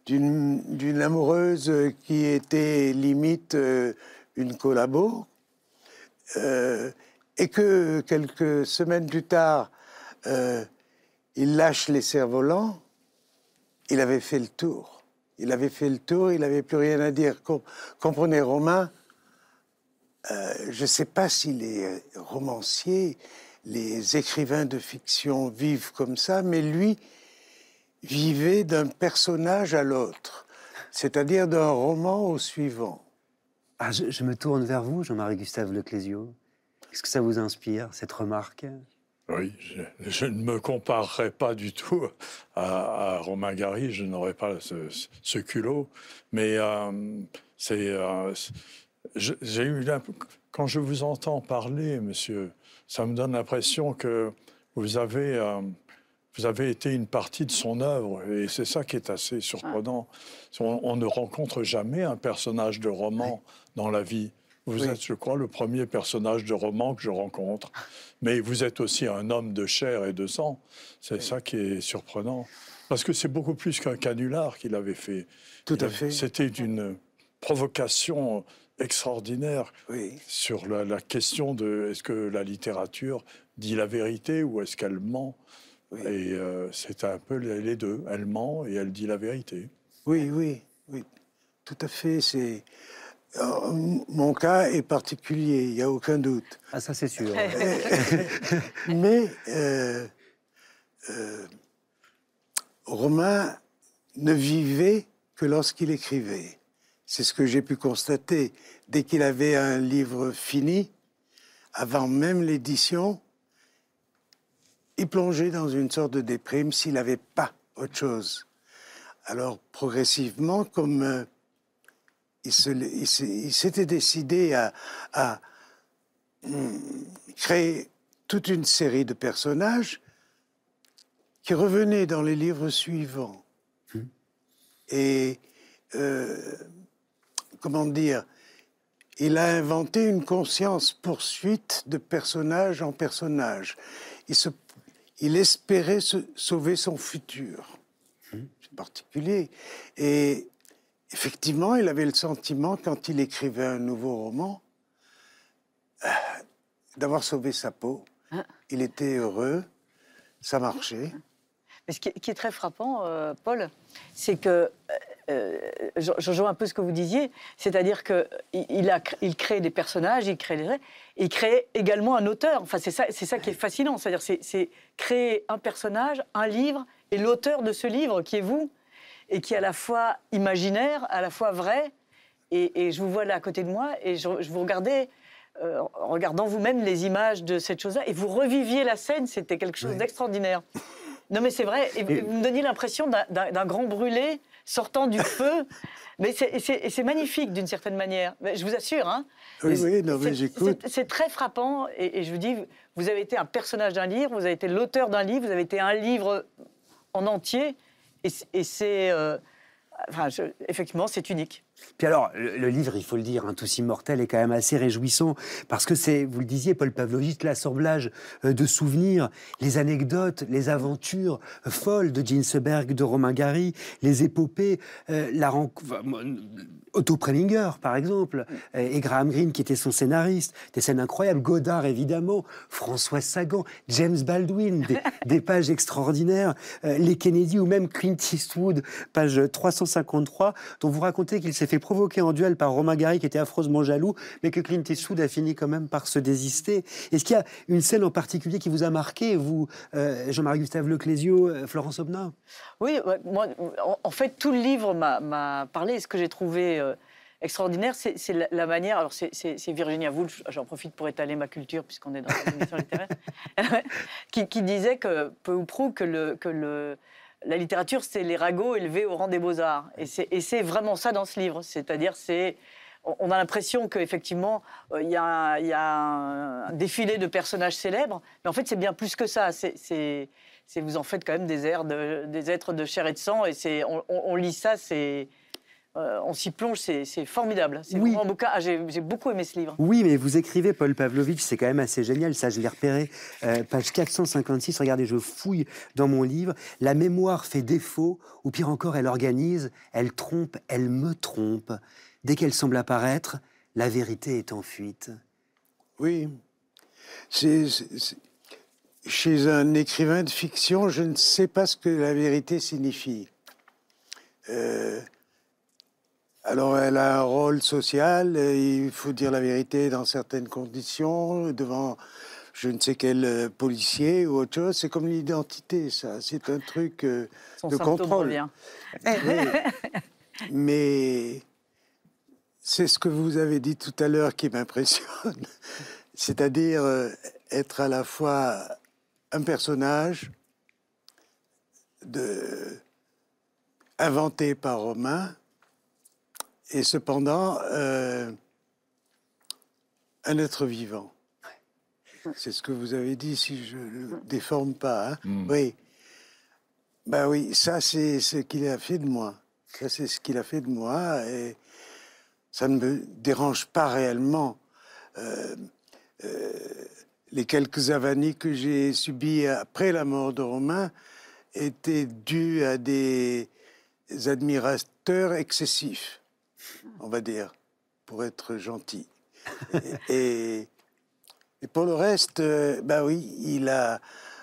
d'une amoureuse qui était limite euh, une collabo, euh, et que quelques semaines plus tard, euh, il lâche les cerfs-volants, il avait fait le tour. Il avait fait le tour, il n'avait plus rien à dire. Comprenez, Romain, je ne sais pas si les romanciers, les écrivains de fiction vivent comme ça, mais lui, vivait d'un personnage à l'autre, c'est-à-dire d'un roman au suivant. Ah, je, me tourne vers vous, Jean-Marie Gustave Leclésio. Qu'est-ce que ça vous inspire, cette remarque? Oui, je, ne me comparerai pas du tout à, Romain Gary, je n'aurais pas ce, culot, mais euh, c'est... Euh, j'ai eu quand je vous entends parler, monsieur, ça me donne l'impression que vous avez euh, vous avez été une partie de son œuvre, et c'est ça qui est assez surprenant. On, ne rencontre jamais un personnage de roman dans la vie. Vous êtes, je crois, le premier personnage de roman que je rencontre. Mais vous êtes aussi un homme de chair et de sang. C'est ça qui est surprenant. Parce que c'est beaucoup plus qu'un canular qu'il avait fait. Tout à fait. C'était une provocation extraordinaire sur la, question de est-ce que la littérature dit la vérité ou est-ce qu'elle ment? Et euh, c'est un peu les deux. Elle ment et elle dit la vérité. Oui, oui, oui. Tout à fait. C'est euh, mon cas est particulier, il n'y a aucun doute. Ah, ça c'est sûr. Mais euh, Romain ne vivait que lorsqu'il écrivait. C'est ce que j'ai pu constater. Dès qu'il avait un livre fini, avant même l'édition, il plongeait dans une sorte de déprime s'il n'avait pas autre chose. Alors progressivement, comme euh, il, s'était décidé à, hum, créer toute une série de personnages, qui revenait dans les livres suivants. Hmm. Et, euh, comment dire, il a inventé une conscience poursuite de personnage en personnage. Il, se, il espérait sauver son futur. Hmm. C'est particulier. Et effectivement, il avait le sentiment, quand il écrivait un nouveau roman, euh, d'avoir sauvé sa peau. Ah. Il était heureux, ça marchait. Mais ce qui est, très frappant, euh, Paul, c'est que euh, euh, je, rejoins un peu ce que vous disiez, c'est-à-dire qu'il il, il crée des personnages, il crée les il crée également un auteur. Enfin, c'est ça, c'est ça qui est fascinant, c'est-à-dire c'est, créer un personnage, un livre, et l'auteur de ce livre qui est vous, et qui est à la fois imaginaire, à la fois vrai. Et, je vous vois là à côté de moi, et je, vous regardais. en regardant vous-même les images de cette chose-là, et vous reviviez la scène, c'était quelque chose d'extraordinaire. Non, mais c'est vrai. Et vous me donniez l'impression d'un grand brûlé sortant du feu. Mais c'est magnifique d'une certaine manière. je vous assure. Hein. Oui, oui, non, mais j'écoute. C'est très frappant. Et, je vous dis, vous avez été un personnage d'un livre, vous avez été l'auteur d'un livre, vous avez été un livre en entier. Et, c'est. Euh, enfin, effectivement, c'est unique. Puis alors, le, livre, il faut le dire, un Tous immortel est quand même assez réjouissant parce que c'est, vous le disiez, Paul Pavlovitch, l'assemblage euh, de souvenirs, les anecdotes, les aventures euh, folles de Ginsberg, de Romain Gary, les épopées, euh, la rencontre. Otto Preminger, par exemple, et Graham Greene, qui était son scénariste, des scènes incroyables, Godard, évidemment, François Sagan, James Baldwin, des, pages extraordinaires, les Kennedy ou même Clint Eastwood, page 353, dont vous racontez qu'il s'est fait provoquer en duel par Romain Gary, qui était affreusement jaloux, mais que Clint Eastwood a fini quand même par se désister. Est-ce qu'il y a une scène en particulier qui vous a marqué, vous, euh, Jean-Marie Gustave Leclésio, euh, Florence Obna? Oui, moi, en fait, tout le livre m'a parlé. Ce que j'ai trouvé euh, extraordinaire, c'est la, manière. Alors, c'est Virginia Woolf, j'en profite pour étaler ma culture, puisqu'on est dans une émission littéraire, qui, qui, disait que, peu ou prou, que le. Que le la littérature, c'est les ragots élevés au rang des beaux-arts. Et c'est vraiment ça dans ce livre. C'est-à-dire, c'est on a l'impression qu'effectivement, euh, il y, a un défilé de personnages célèbres, mais en fait, c'est bien plus que ça. C'est vous en faites quand même des, airs des êtres de chair et de sang, et on, on lit ça, c'est euh, on s'y plonge, c'est formidable. C'est oui. vraiment ah, J'ai beaucoup aimé ce livre. Oui, mais vous écrivez Paul Pavlovitch, c'est quand même assez génial. Ça, je l'ai repéré. Euh, page 456, regardez, je fouille dans mon livre. La mémoire fait défaut, ou pire encore, elle organise, elle trompe, elle me trompe. Dès qu'elle semble apparaître, la vérité est en fuite. Oui. C'est. Chez un écrivain de fiction, je ne sais pas ce que la vérité signifie. Euh, alors, elle a un rôle social, il faut dire la vérité dans certaines conditions, devant je ne sais quel euh, policier ou autre chose. C'est comme l'identité, ça. C'est un truc euh, de contrôle. Mais c'est ce que vous avez dit tout à l'heure qui m'impressionne. C'est-à-dire euh, être à la fois un personnage de... inventé par Romain, et cependant euh, un être vivant. C'est ce que vous avez dit, si je ne déforme pas. Hein. Hmm. Oui. Ben oui, ça c'est ce qu'il a fait de moi. Ça c'est ce qu'il a fait de moi. Et ça ne me dérange pas réellement. Euh, euh, les quelques avanies que j'ai subies après la mort de Romain étaient dues à des admirateurs excessifs, on va dire, pour être gentil. et, pour le reste, ben oui, il a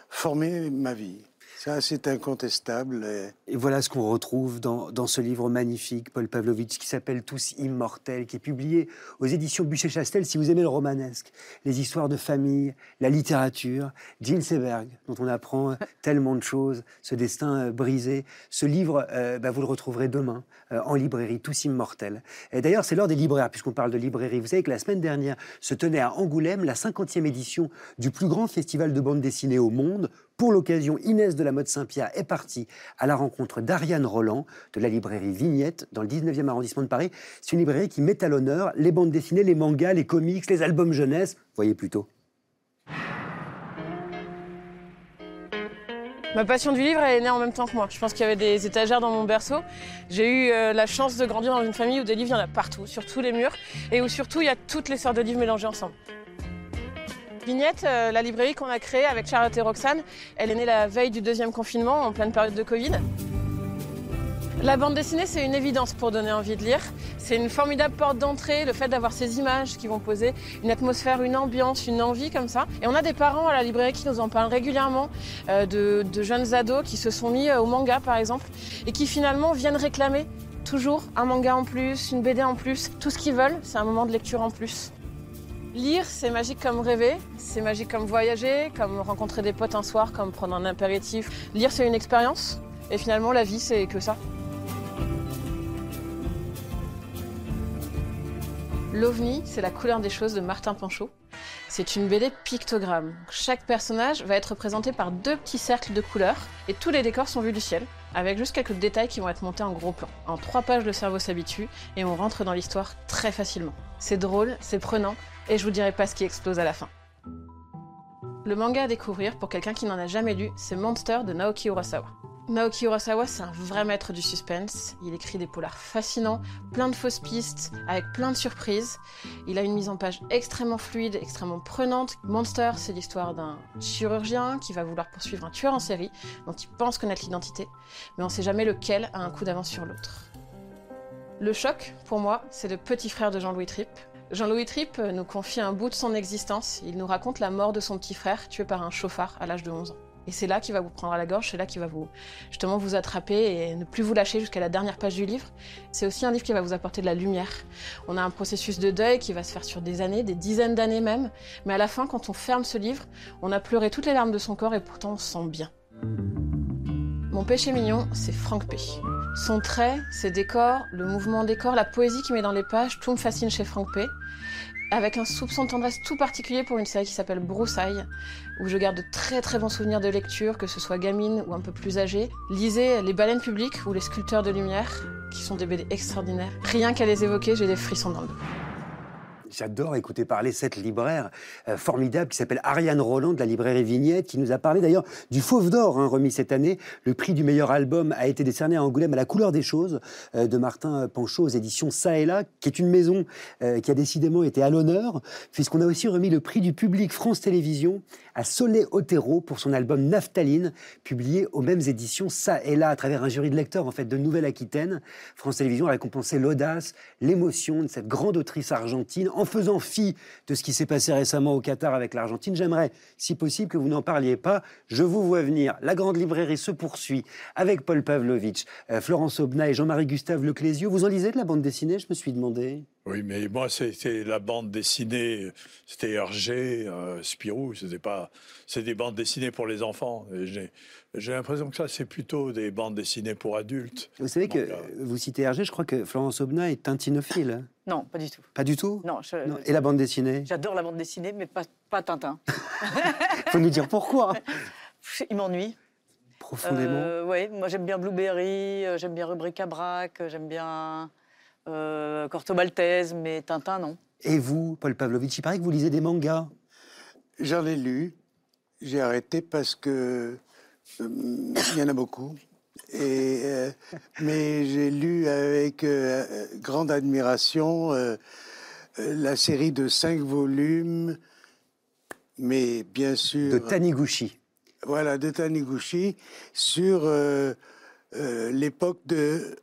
formé ma vie. Ça, c'est incontestable. Et voilà ce qu'on retrouve dans, ce livre magnifique, Paul Pavlovitch, qui s'appelle Tous immortels, qui est publié aux éditions Bûcher-Chastel, si vous aimez le romanesque, les histoires de famille, la littérature, Jean Seberg, dont on apprend tellement de choses, ce destin euh, brisé. Ce livre, euh, bah, vous le retrouverez demain euh, en librairie, Tous immortels. Et d'ailleurs, c'est l'heure des libraires, puisqu'on parle de librairie. Vous savez que la semaine dernière se tenait à Angoulême la 50e édition du plus grand festival de bande dessinée au monde, pour l'occasion, Inès de la Mode Saint-Pierre est partie à la rencontre d'Ariane Roland de la librairie Vignette dans le 19e arrondissement de Paris. C'est une librairie qui met à l'honneur les bandes dessinées, les mangas, les comics, les albums jeunesse. Voyez plutôt. Ma passion du livre, est née en même temps que moi. Je pense qu'il y avait des étagères dans mon berceau. J'ai eu euh, la chance de grandir dans une famille où des livres, il y en a partout, sur tous les murs, et où surtout, il y a toutes les sortes de livres mélangés ensemble. Euh, la librairie qu'on a créée avec Charlotte et Roxane, elle est née la veille du deuxième confinement, en pleine période de Covid. La bande dessinée, c'est une évidence pour donner envie de lire. C'est une formidable porte d'entrée, le fait d'avoir ces images qui vont poser une atmosphère, une ambiance, une envie comme ça. Et on a des parents à la librairie qui nous en parlent régulièrement, euh, de, de, jeunes ados qui se sont mis euh, au manga par exemple, et qui finalement viennent réclamer toujours un manga en plus, une BD en plus. Tout ce qu'ils veulent, c'est un moment de lecture en plus. Lire, c'est magique comme rêver, c'est magique comme voyager, comme rencontrer des potes un soir, comme prendre un impératif. Lire, c'est une expérience, et finalement, la vie, c'est que ça. L'OVNI, c'est la couleur des choses de Martin Panchaud. C'est une BD pictogramme. Chaque personnage va être représenté par deux petits cercles de couleurs, et tous les décors sont vus du ciel, avec juste quelques détails qui vont être montés en gros plan. En trois pages, le cerveau s'habitue, et on rentre dans l'histoire très facilement. C'est drôle, c'est prenant, et je vous dirai pas ce qui explose à la fin. Le manga à découvrir pour quelqu'un qui n'en a jamais lu, c'est Monster de Naoki Urasawa. Naoki Urasawa, c'est un vrai maître du suspense. Il écrit des polars fascinants, plein de fausses pistes, avec plein de surprises. Il a une mise en page extrêmement fluide, extrêmement prenante. Monster, c'est l'histoire d'un chirurgien qui va vouloir poursuivre un tueur en série, dont il pense connaître l'identité, mais on sait jamais lequel a un coup d'avance sur l'autre. Le choc, pour moi, c'est le petit frère de Jean-Louis Tripp, Jean-Louis Tripp nous confie un bout de son existence. Il nous raconte la mort de son petit frère, tué par un chauffard à l'âge de 11 ans. Et c'est là qu'il va vous prendre à la gorge, c'est là qu'il va justement vous attraper et ne plus vous lâcher jusqu'à la dernière page du livre. C'est aussi un livre qui va vous apporter de la lumière. On a un processus de deuil qui va se faire sur des années, des dizaines d'années même. Mais à la fin, quand on ferme ce livre, on a pleuré toutes les larmes de son corps et pourtant on se sent bien. Mon péché mignon, c'est Franck P. Son trait, ses décors, le mouvement des corps, la poésie qu'il met dans les pages, tout me fascine chez Franck P. Avec un soupçon de tendresse tout particulier pour une série qui s'appelle Broussailles, où je garde de très très bons souvenirs de lecture, que ce soit gamine ou un peu plus âgée. Lisez Les baleines publiques ou Les sculpteurs de lumière, qui sont des BD extraordinaires. Rien qu'à les évoquer, j'ai des frissons dans le dos. J'adore écouter parler cette libraire euh, formidable qui s'appelle Ariane Roland de la librairie Vignette, qui nous a parlé d'ailleurs du Fauve d'Or, hein, remis cette année. Le prix du meilleur album a été décerné à Angoulême à la couleur des choses euh, de Martin Panchaud aux éditions Ça et là, qui est une maison euh, qui a décidément été à l'honneur, puisqu'on a aussi remis le prix du public France Télévisions à Solé Otero pour son album Naphtaline, publié aux mêmes éditions Ça et là, à travers un jury de lecteurs en fait de Nouvelle-Aquitaine. France Télévisions a récompensé l'audace, l'émotion de cette grande autrice argentine en faisant fi de ce qui s'est passé récemment au Qatar avec l'Argentine. J'aimerais, si possible, que vous n'en parliez pas. Je vous vois venir. La grande librairie se poursuit avec Paul Pavlovitch, euh, Florence Obna et Jean-Marie Gustave Leclésio. Vous en lisez de la bande dessinée, je me suis demandé? Oui, mais moi, c'était la bande dessinée, c'était Hergé, euh, Spirou, c'était pas, c'est des bandes dessinées pour les enfants. J'ai l'impression que ça, c'est plutôt des bandes dessinées pour adultes. Vous savez que, vous citez Hergé, je crois que Florence Obna est tintinophile. Hein. Non, pas du tout. Pas du tout? Non, Et la bande dessinée? J'adore la bande dessinée, mais pas, pas Tintin. Faut nous dire pourquoi. Il m'ennuie. Profondément euh, Oui, moi j'aime bien Blueberry, euh, j'aime bien Rubrique à Braque, j'aime bien euh, Corto Maltese, mais Tintin, non. Et vous, Paul Pavlovitch, il paraît que vous lisez des mangas. J'en ai lu. J'ai arrêté parce que euh, il y en a beaucoup. Et, euh, mais j'ai lu avec euh, grande admiration euh, la série de cinq volumes, mais bien sûr. De Taniguchi. Voilà, de Taniguchi, sur l'époque de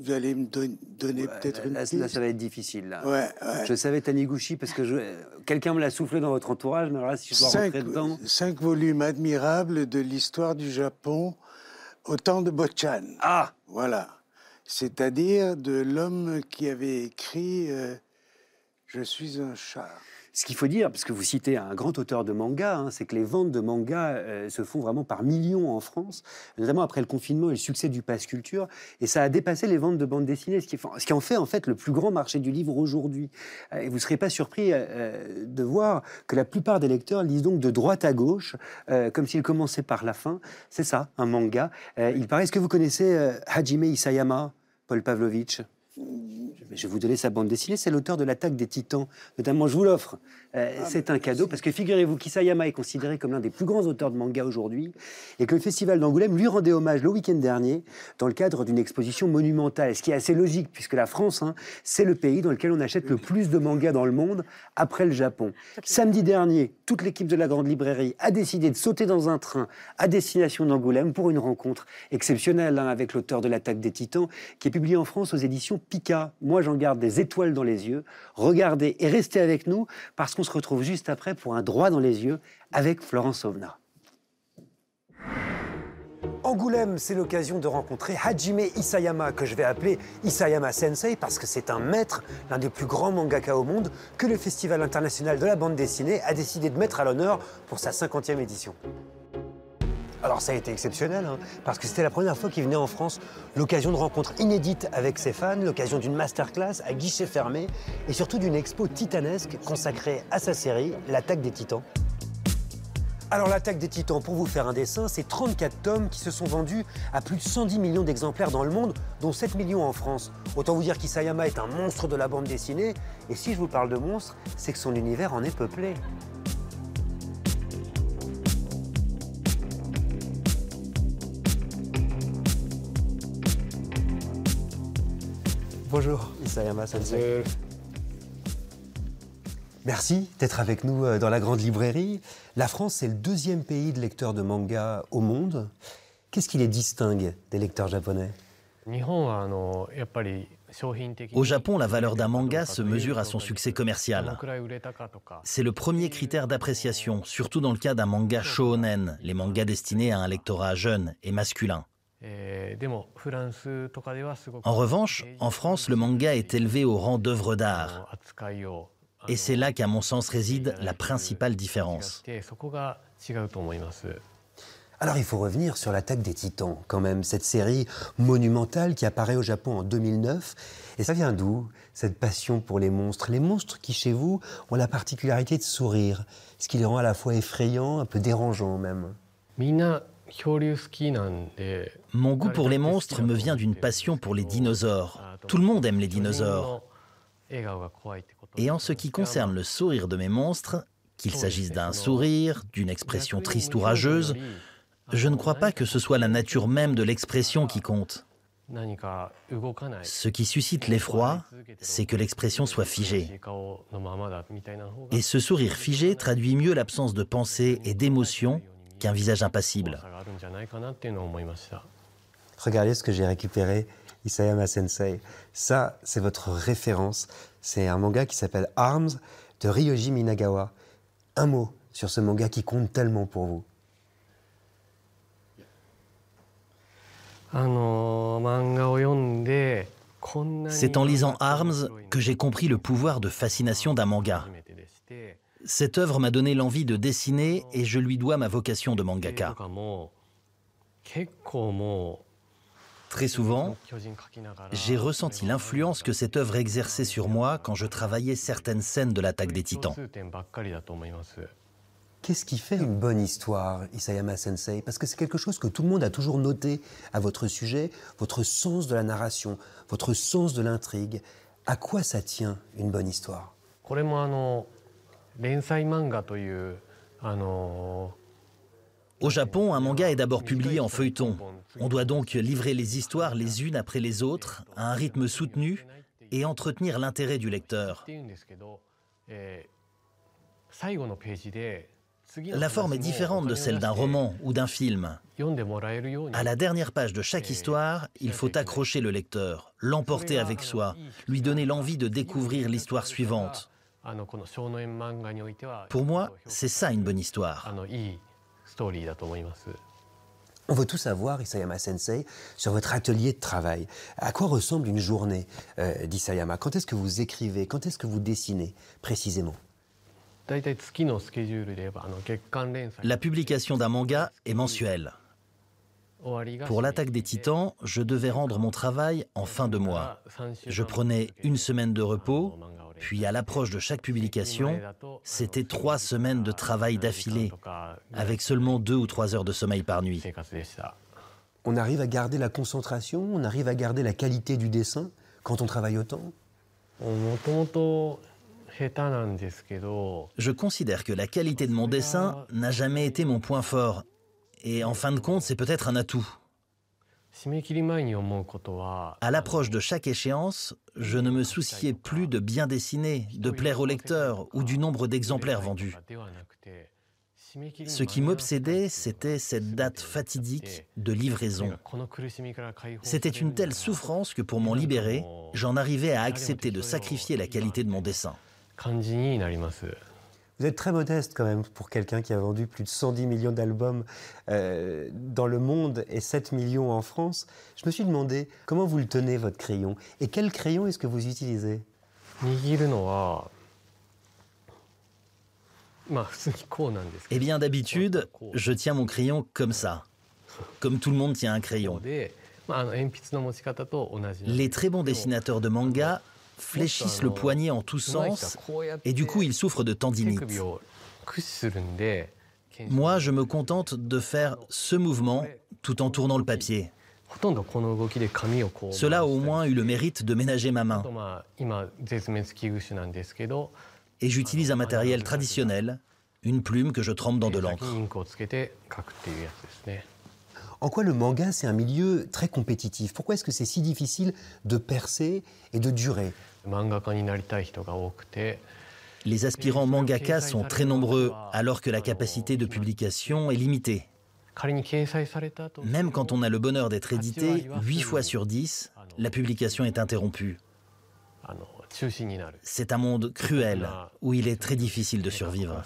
vous allez me donner peut-être une là, piste. Là, ça va être difficile. Là. Ouais, Je savais Taniguchi parce que je... quelqu'un me l'a soufflé dans votre entourage, mais alors là, si je dois cinq, rentrer dedans... Cinq volumes admirables de l'histoire du Japon au temps de Bochan. Ah Voilà. C'est-à-dire de l'homme qui avait écrit euh, Je suis un chat ». Ce qu'il faut dire, parce que vous citez un grand auteur de manga, hein, c'est que les ventes de manga euh, se font vraiment par millions en France, notamment après le confinement et le succès du pass culture, et ça a dépassé les ventes de bandes dessinées, ce qui, en fait en fait le plus grand marché du livre aujourd'hui. Euh, et vous ne serez pas surpris euh, de voir que la plupart des lecteurs lisent donc de droite à gauche, comme s'ils commençaient par la fin. C'est ça, un manga. il paraît, est-ce que vous connaissez Hajime Isayama, Paul Pavlovitch? Je vais vous donner sa bande dessinée. C'est l'auteur de L'attaque des titans. Notamment, je vous l'offre. Euh, Ah, c'est un cadeau parce que figurez-vous qu'Isayama est considéré comme l'un des plus grands auteurs de manga aujourd'hui et que le Festival d'Angoulême lui rendait hommage le week-end dernier dans le cadre d'une exposition monumentale. Ce qui est assez logique puisque la France, hein, c'est le pays dans lequel on achète le plus de mangas dans le monde après le Japon. Samedi dernier, toute l'équipe de la Grande Librairie a décidé de sauter dans un train à destination d'Angoulême pour une rencontre exceptionnelle hein, avec l'auteur de L'attaque des titans qui est publié en France aux éditions Pika. Moi, j'en garde des étoiles dans les yeux. Regardez et restez avec nous parce qu'on se retrouve juste après pour un droit dans les yeux avec Florence Ovna. Angoulême, c'est l'occasion de rencontrer Hajime Isayama, que je vais appeler Isayama Sensei, parce que c'est un maître, l'un des plus grands mangaka au monde, que le Festival international de la bande dessinée a décidé de mettre à l'honneur pour sa 50e édition. Alors ça a été exceptionnel, hein, parce que c'était la première fois qu'il venait en France, l'occasion de rencontres inédites avec ses fans, l'occasion d'une masterclass à guichet fermé, et surtout d'une expo titanesque consacrée à sa série, L'attaque des titans. Alors l'attaque des titans, pour vous faire un dessin, c'est 34 tomes qui se sont vendus à plus de 110 millions d'exemplaires dans le monde, dont 7 millions en France. Autant vous dire qu'Isayama est un monstre de la bande dessinée, et si je vous parle de monstre, c'est que son univers en est peuplé. Bonjour, Isayama Sensei. Merci d'être avec nous euh, dans la grande librairie. La France, c'est le deuxième pays de lecteurs de manga au monde. Qu'est-ce qui les distingue des lecteurs japonais? Au Japon, la valeur d'un manga se mesure à son succès commercial. C'est le premier critère d'appréciation, surtout dans le cas d'un manga shonen, les mangas destinés à un lectorat jeune et masculin. En revanche, en France, le manga est élevé au rang d'œuvre d'art. Et c'est là qu'à mon sens réside la principale différence. Alors il faut revenir sur l'attaque des titans, quand même, cette série monumentale qui apparaît au Japon en 2009. Et ça vient d'où, cette passion pour les monstres? Les monstres qui, chez vous, ont la particularité de sourire, ce qui les rend à la fois effrayants, un peu dérangeants même. Mon goût pour les monstres me vient d'une passion pour les dinosaures. Tout le monde aime les dinosaures. Et en ce qui concerne le sourire de mes monstres, qu'il s'agisse d'un sourire, d'une expression triste ou rageuse, je ne crois pas que ce soit la nature même de l'expression qui compte. Ce qui suscite l'effroi, c'est que l'expression soit figée. Et ce sourire figé traduit mieux l'absence de pensée et d'émotion qu'un visage impassible. Regardez ce que j'ai récupéré, Isayama Sensei. Ça, c'est votre référence. C'est un manga qui s'appelle Arms de Ryoji Minagawa. Un mot sur ce manga qui compte tellement pour vous. C'est en lisant Arms que j'ai compris le pouvoir de fascination d'un manga. Cette œuvre m'a donné l'envie de dessiner et je lui dois ma vocation de mangaka. Très souvent, j'ai ressenti l'influence que cette œuvre exerçait sur moi quand je travaillais certaines scènes de l'attaque des titans. Qu'est-ce qui fait une bonne histoire, Isayama Sensei Parce que c'est quelque chose que tout le monde a toujours noté à votre sujet, votre sens de la narration, votre sens de l'intrigue. À quoi ça tient une bonne histoire Au Japon, un manga est d'abord publié en feuilleton. On doit donc livrer les histoires les unes après les autres, à un rythme soutenu, et entretenir l'intérêt du lecteur. La forme est différente de celle d'un roman ou d'un film. À la dernière page de chaque histoire, il faut accrocher le lecteur, l'emporter avec soi, lui donner l'envie de découvrir l'histoire suivante. Pour moi, c'est ça une bonne histoire. On veut tout savoir, Isayama Sensei, sur votre atelier de travail. À quoi ressemble une journée euh, d'Isayama? Quand est-ce que vous écrivez? Quand est-ce que vous dessinez précisément? La publication d'un manga est mensuelle. Pour l'attaque des titans, je devais rendre mon travail en fin de mois. Je prenais une semaine de repos, puis à l'approche de chaque publication, c'était trois semaines de travail d'affilée, avec seulement deux ou trois heures de sommeil par nuit. On arrive à garder la concentration, on arrive à garder la qualité du dessin quand on travaille autant Je considère que la qualité de mon dessin n'a jamais été mon point fort, et en fin de compte, c'est peut-être un atout. À l'approche de chaque échéance, je ne me souciais plus de bien dessiner, de plaire au lecteur ou du nombre d'exemplaires vendus. Ce qui m'obsédait, c'était cette date fatidique de livraison. C'était une telle souffrance que pour m'en libérer, j'en arrivais à accepter de sacrifier la qualité de mon dessin. Vous êtes très modeste quand même pour quelqu'un qui a vendu plus de 110 millions d'albums euh, dans le monde et 7 millions en France. Je me suis demandé comment vous le tenez votre crayon et quel crayon est-ce que vous utilisez? Eh bien d'habitude, je tiens mon crayon comme ça, comme tout le monde tient un crayon. Les très bons dessinateurs de manga fléchissent le poignet en tous sens et du coup ils souffrent de tendinite. Moi, je me contente de faire ce mouvement tout en tournant le papier. Cela a au moins eu le mérite de ménager ma main. Et j'utilise un matériel traditionnel, une plume que je trempe dans de l'encre. En quoi le manga, c'est un milieu très compétitif? Pourquoi est-ce que c'est si difficile de percer et de durer? Les aspirants mangaka sont très nombreux alors que la capacité de publication est limitée. Même quand on a le bonheur d'être édité, 8 fois sur 10, la publication est interrompue. C'est un monde cruel où il est très difficile de survivre.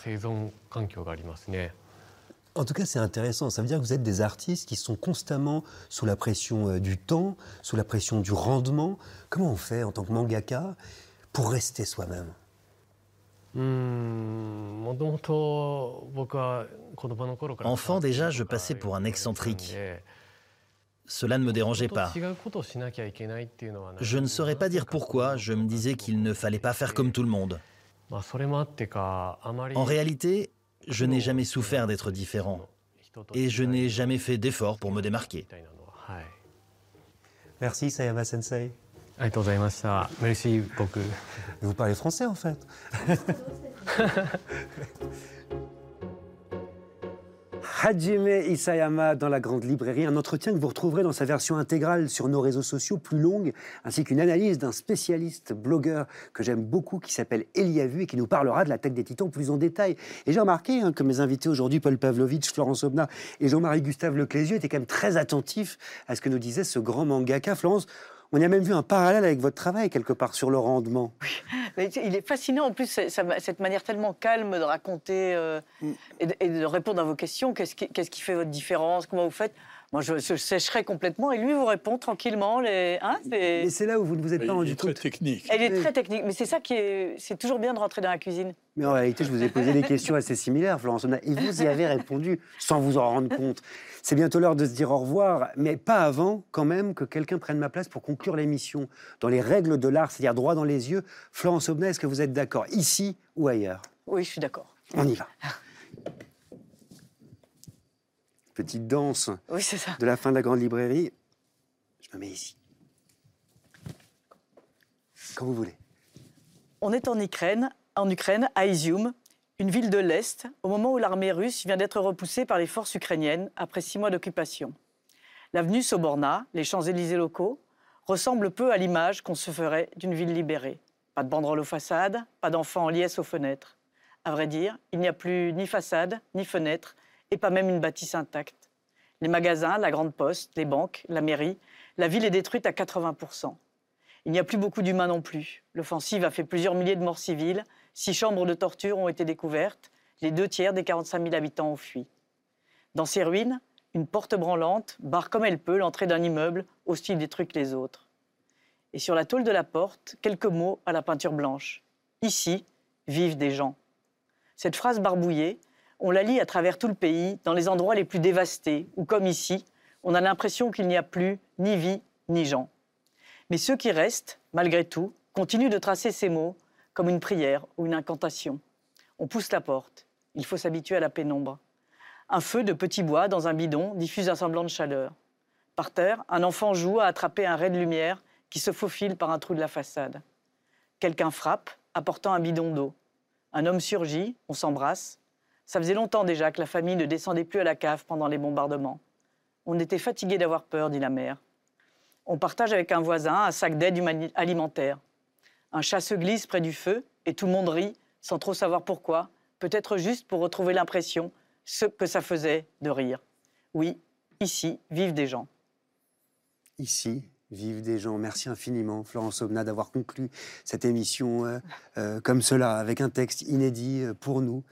En tout cas, c'est intéressant. Ça veut dire que vous êtes des artistes qui sont constamment sous la pression euh, du temps, sous la pression du rendement. Comment on fait en tant que mangaka pour rester soi-même? Enfant déjà, je passais pour un excentrique. Cela ne me dérangeait pas. Je ne saurais pas dire pourquoi, je me disais qu'il ne fallait pas faire comme tout le monde. En réalité, je n'ai jamais souffert d'être différent et je n'ai jamais fait d'effort pour me démarquer. Merci Sayama Sensei. Merci beaucoup. Vous parlez français en fait. Hajime Isayama dans la Grande Librairie, un entretien que vous retrouverez dans sa version intégrale sur nos réseaux sociaux plus longue, ainsi qu'une analyse d'un spécialiste blogueur que j'aime beaucoup qui s'appelle Eliavu et qui nous parlera de la tête des titans plus en détail. Et j'ai remarqué hein, que mes invités aujourd'hui, Paul Pavlovitch, Florence Obna et Jean-Marie Gustave Leclésieux, étaient quand même très attentifs à ce que nous disait ce grand mangaka. Florence, on y a même vu un parallèle avec votre travail quelque part sur le rendement. Oui, il est fascinant en plus cette manière tellement calme de raconter euh, mm. et, de, répondre à vos questions. Qu'est-ce qui, fait votre différence? Comment vous faites? Moi, je, sécherais complètement et lui vous répond tranquillement. Les, hein, mais c'est là où vous ne vous êtes pas rendu compte. Il est très technique. Elle est très technique, mais c'est ça qui est. C'est toujours bien de rentrer dans la cuisine. Mais en réalité, je vous ai posé des questions assez similaires, Florence. Et vous y avez répondu sans vous en rendre compte. C'est bientôt l'heure de se dire au revoir, mais pas avant, quand même, que quelqu'un prenne ma place pour conclure l'émission. Dans les règles de l'art, c'est-à-dire droit dans les yeux. Florence Aubenet, est-ce que vous êtes d'accord, ici ou ailleurs? Oui, je suis d'accord. On y va. petite danse de la fin de la grande librairie. Je me mets ici. Quand vous voulez. On est en Ukraine, en Ukraine, à Izium, une ville de l'Est, au moment où l'armée russe vient d'être repoussée par les forces ukrainiennes après six mois d'occupation. L'avenue Soborna, les Champs-Élysées locaux, ressemblent peu à l'image qu'on se ferait d'une ville libérée. Pas de banderoles aux façades, pas d'enfants en liesse aux fenêtres. À vrai dire, il n'y a plus ni façade, ni fenêtre, et pas même une bâtisse intacte. Les magasins, la grande poste, les banques, la mairie, la ville est détruite à 80%. Il n'y a plus beaucoup d'humains non plus. L'offensive a fait plusieurs milliers de morts civiles, six chambres de torture ont été découvertes, les deux tiers des 45 000 habitants ont fui. Dans ces ruines, une porte branlante barre comme elle peut l'entrée d'un immeuble aussi détruit que les autres. Et sur la tôle de la porte, quelques mots à la peinture blanche. Ici vivent des gens. Cette phrase barbouillée, on la lit à travers tout le pays, dans les endroits les plus dévastés, où comme ici, on a l'impression qu'il n'y a plus ni vie ni gens. Mais ceux qui restent, malgré tout, continuent de tracer ces mots comme une prière ou une incantation. On pousse la porte. Il faut s'habituer à la pénombre. Un feu de petits bois dans un bidon diffuse un semblant de chaleur. Par terre, un enfant joue à attraper un ray de lumière qui se faufile par un trou de la façade. Quelqu'un frappe, apportant un bidon d'eau. Un homme surgit, on s'embrasse. Ça faisait longtemps déjà que la famille ne descendait plus à la cave pendant les bombardements. On était fatigué d'avoir peur, dit la mère. On partage avec un voisin un sac d'aide alimentaire. Un chat se glisse près du feu et tout le monde rit sans trop savoir pourquoi, peut-être juste pour retrouver l'impression ce que ça faisait de rire. Oui, ici vivent des gens. Ici vivent des gens. Merci infiniment, Florence Omna, d'avoir conclu cette émission euh, euh, comme cela, avec un texte inédit euh, pour nous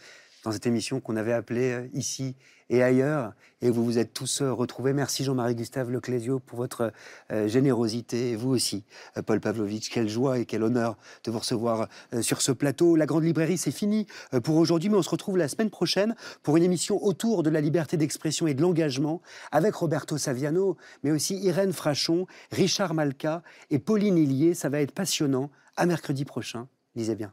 dans cette émission qu'on avait appelée euh, Ici et ailleurs. Et vous vous êtes tous euh, retrouvés. Merci Jean-Marie Gustave Leclésio pour votre euh, générosité. Et vous aussi, Paul Pavlovitch. Quelle joie et quel honneur de vous recevoir sur ce plateau. La Grande Librairie, c'est fini pour aujourd'hui, mais on se retrouve la semaine prochaine pour une émission autour de la liberté d'expression et de l'engagement avec Roberto Saviano, mais aussi Irène Frachon, Richard Malka et Pauline Hillier. Ça va être passionnant. À mercredi prochain. Lisez bien.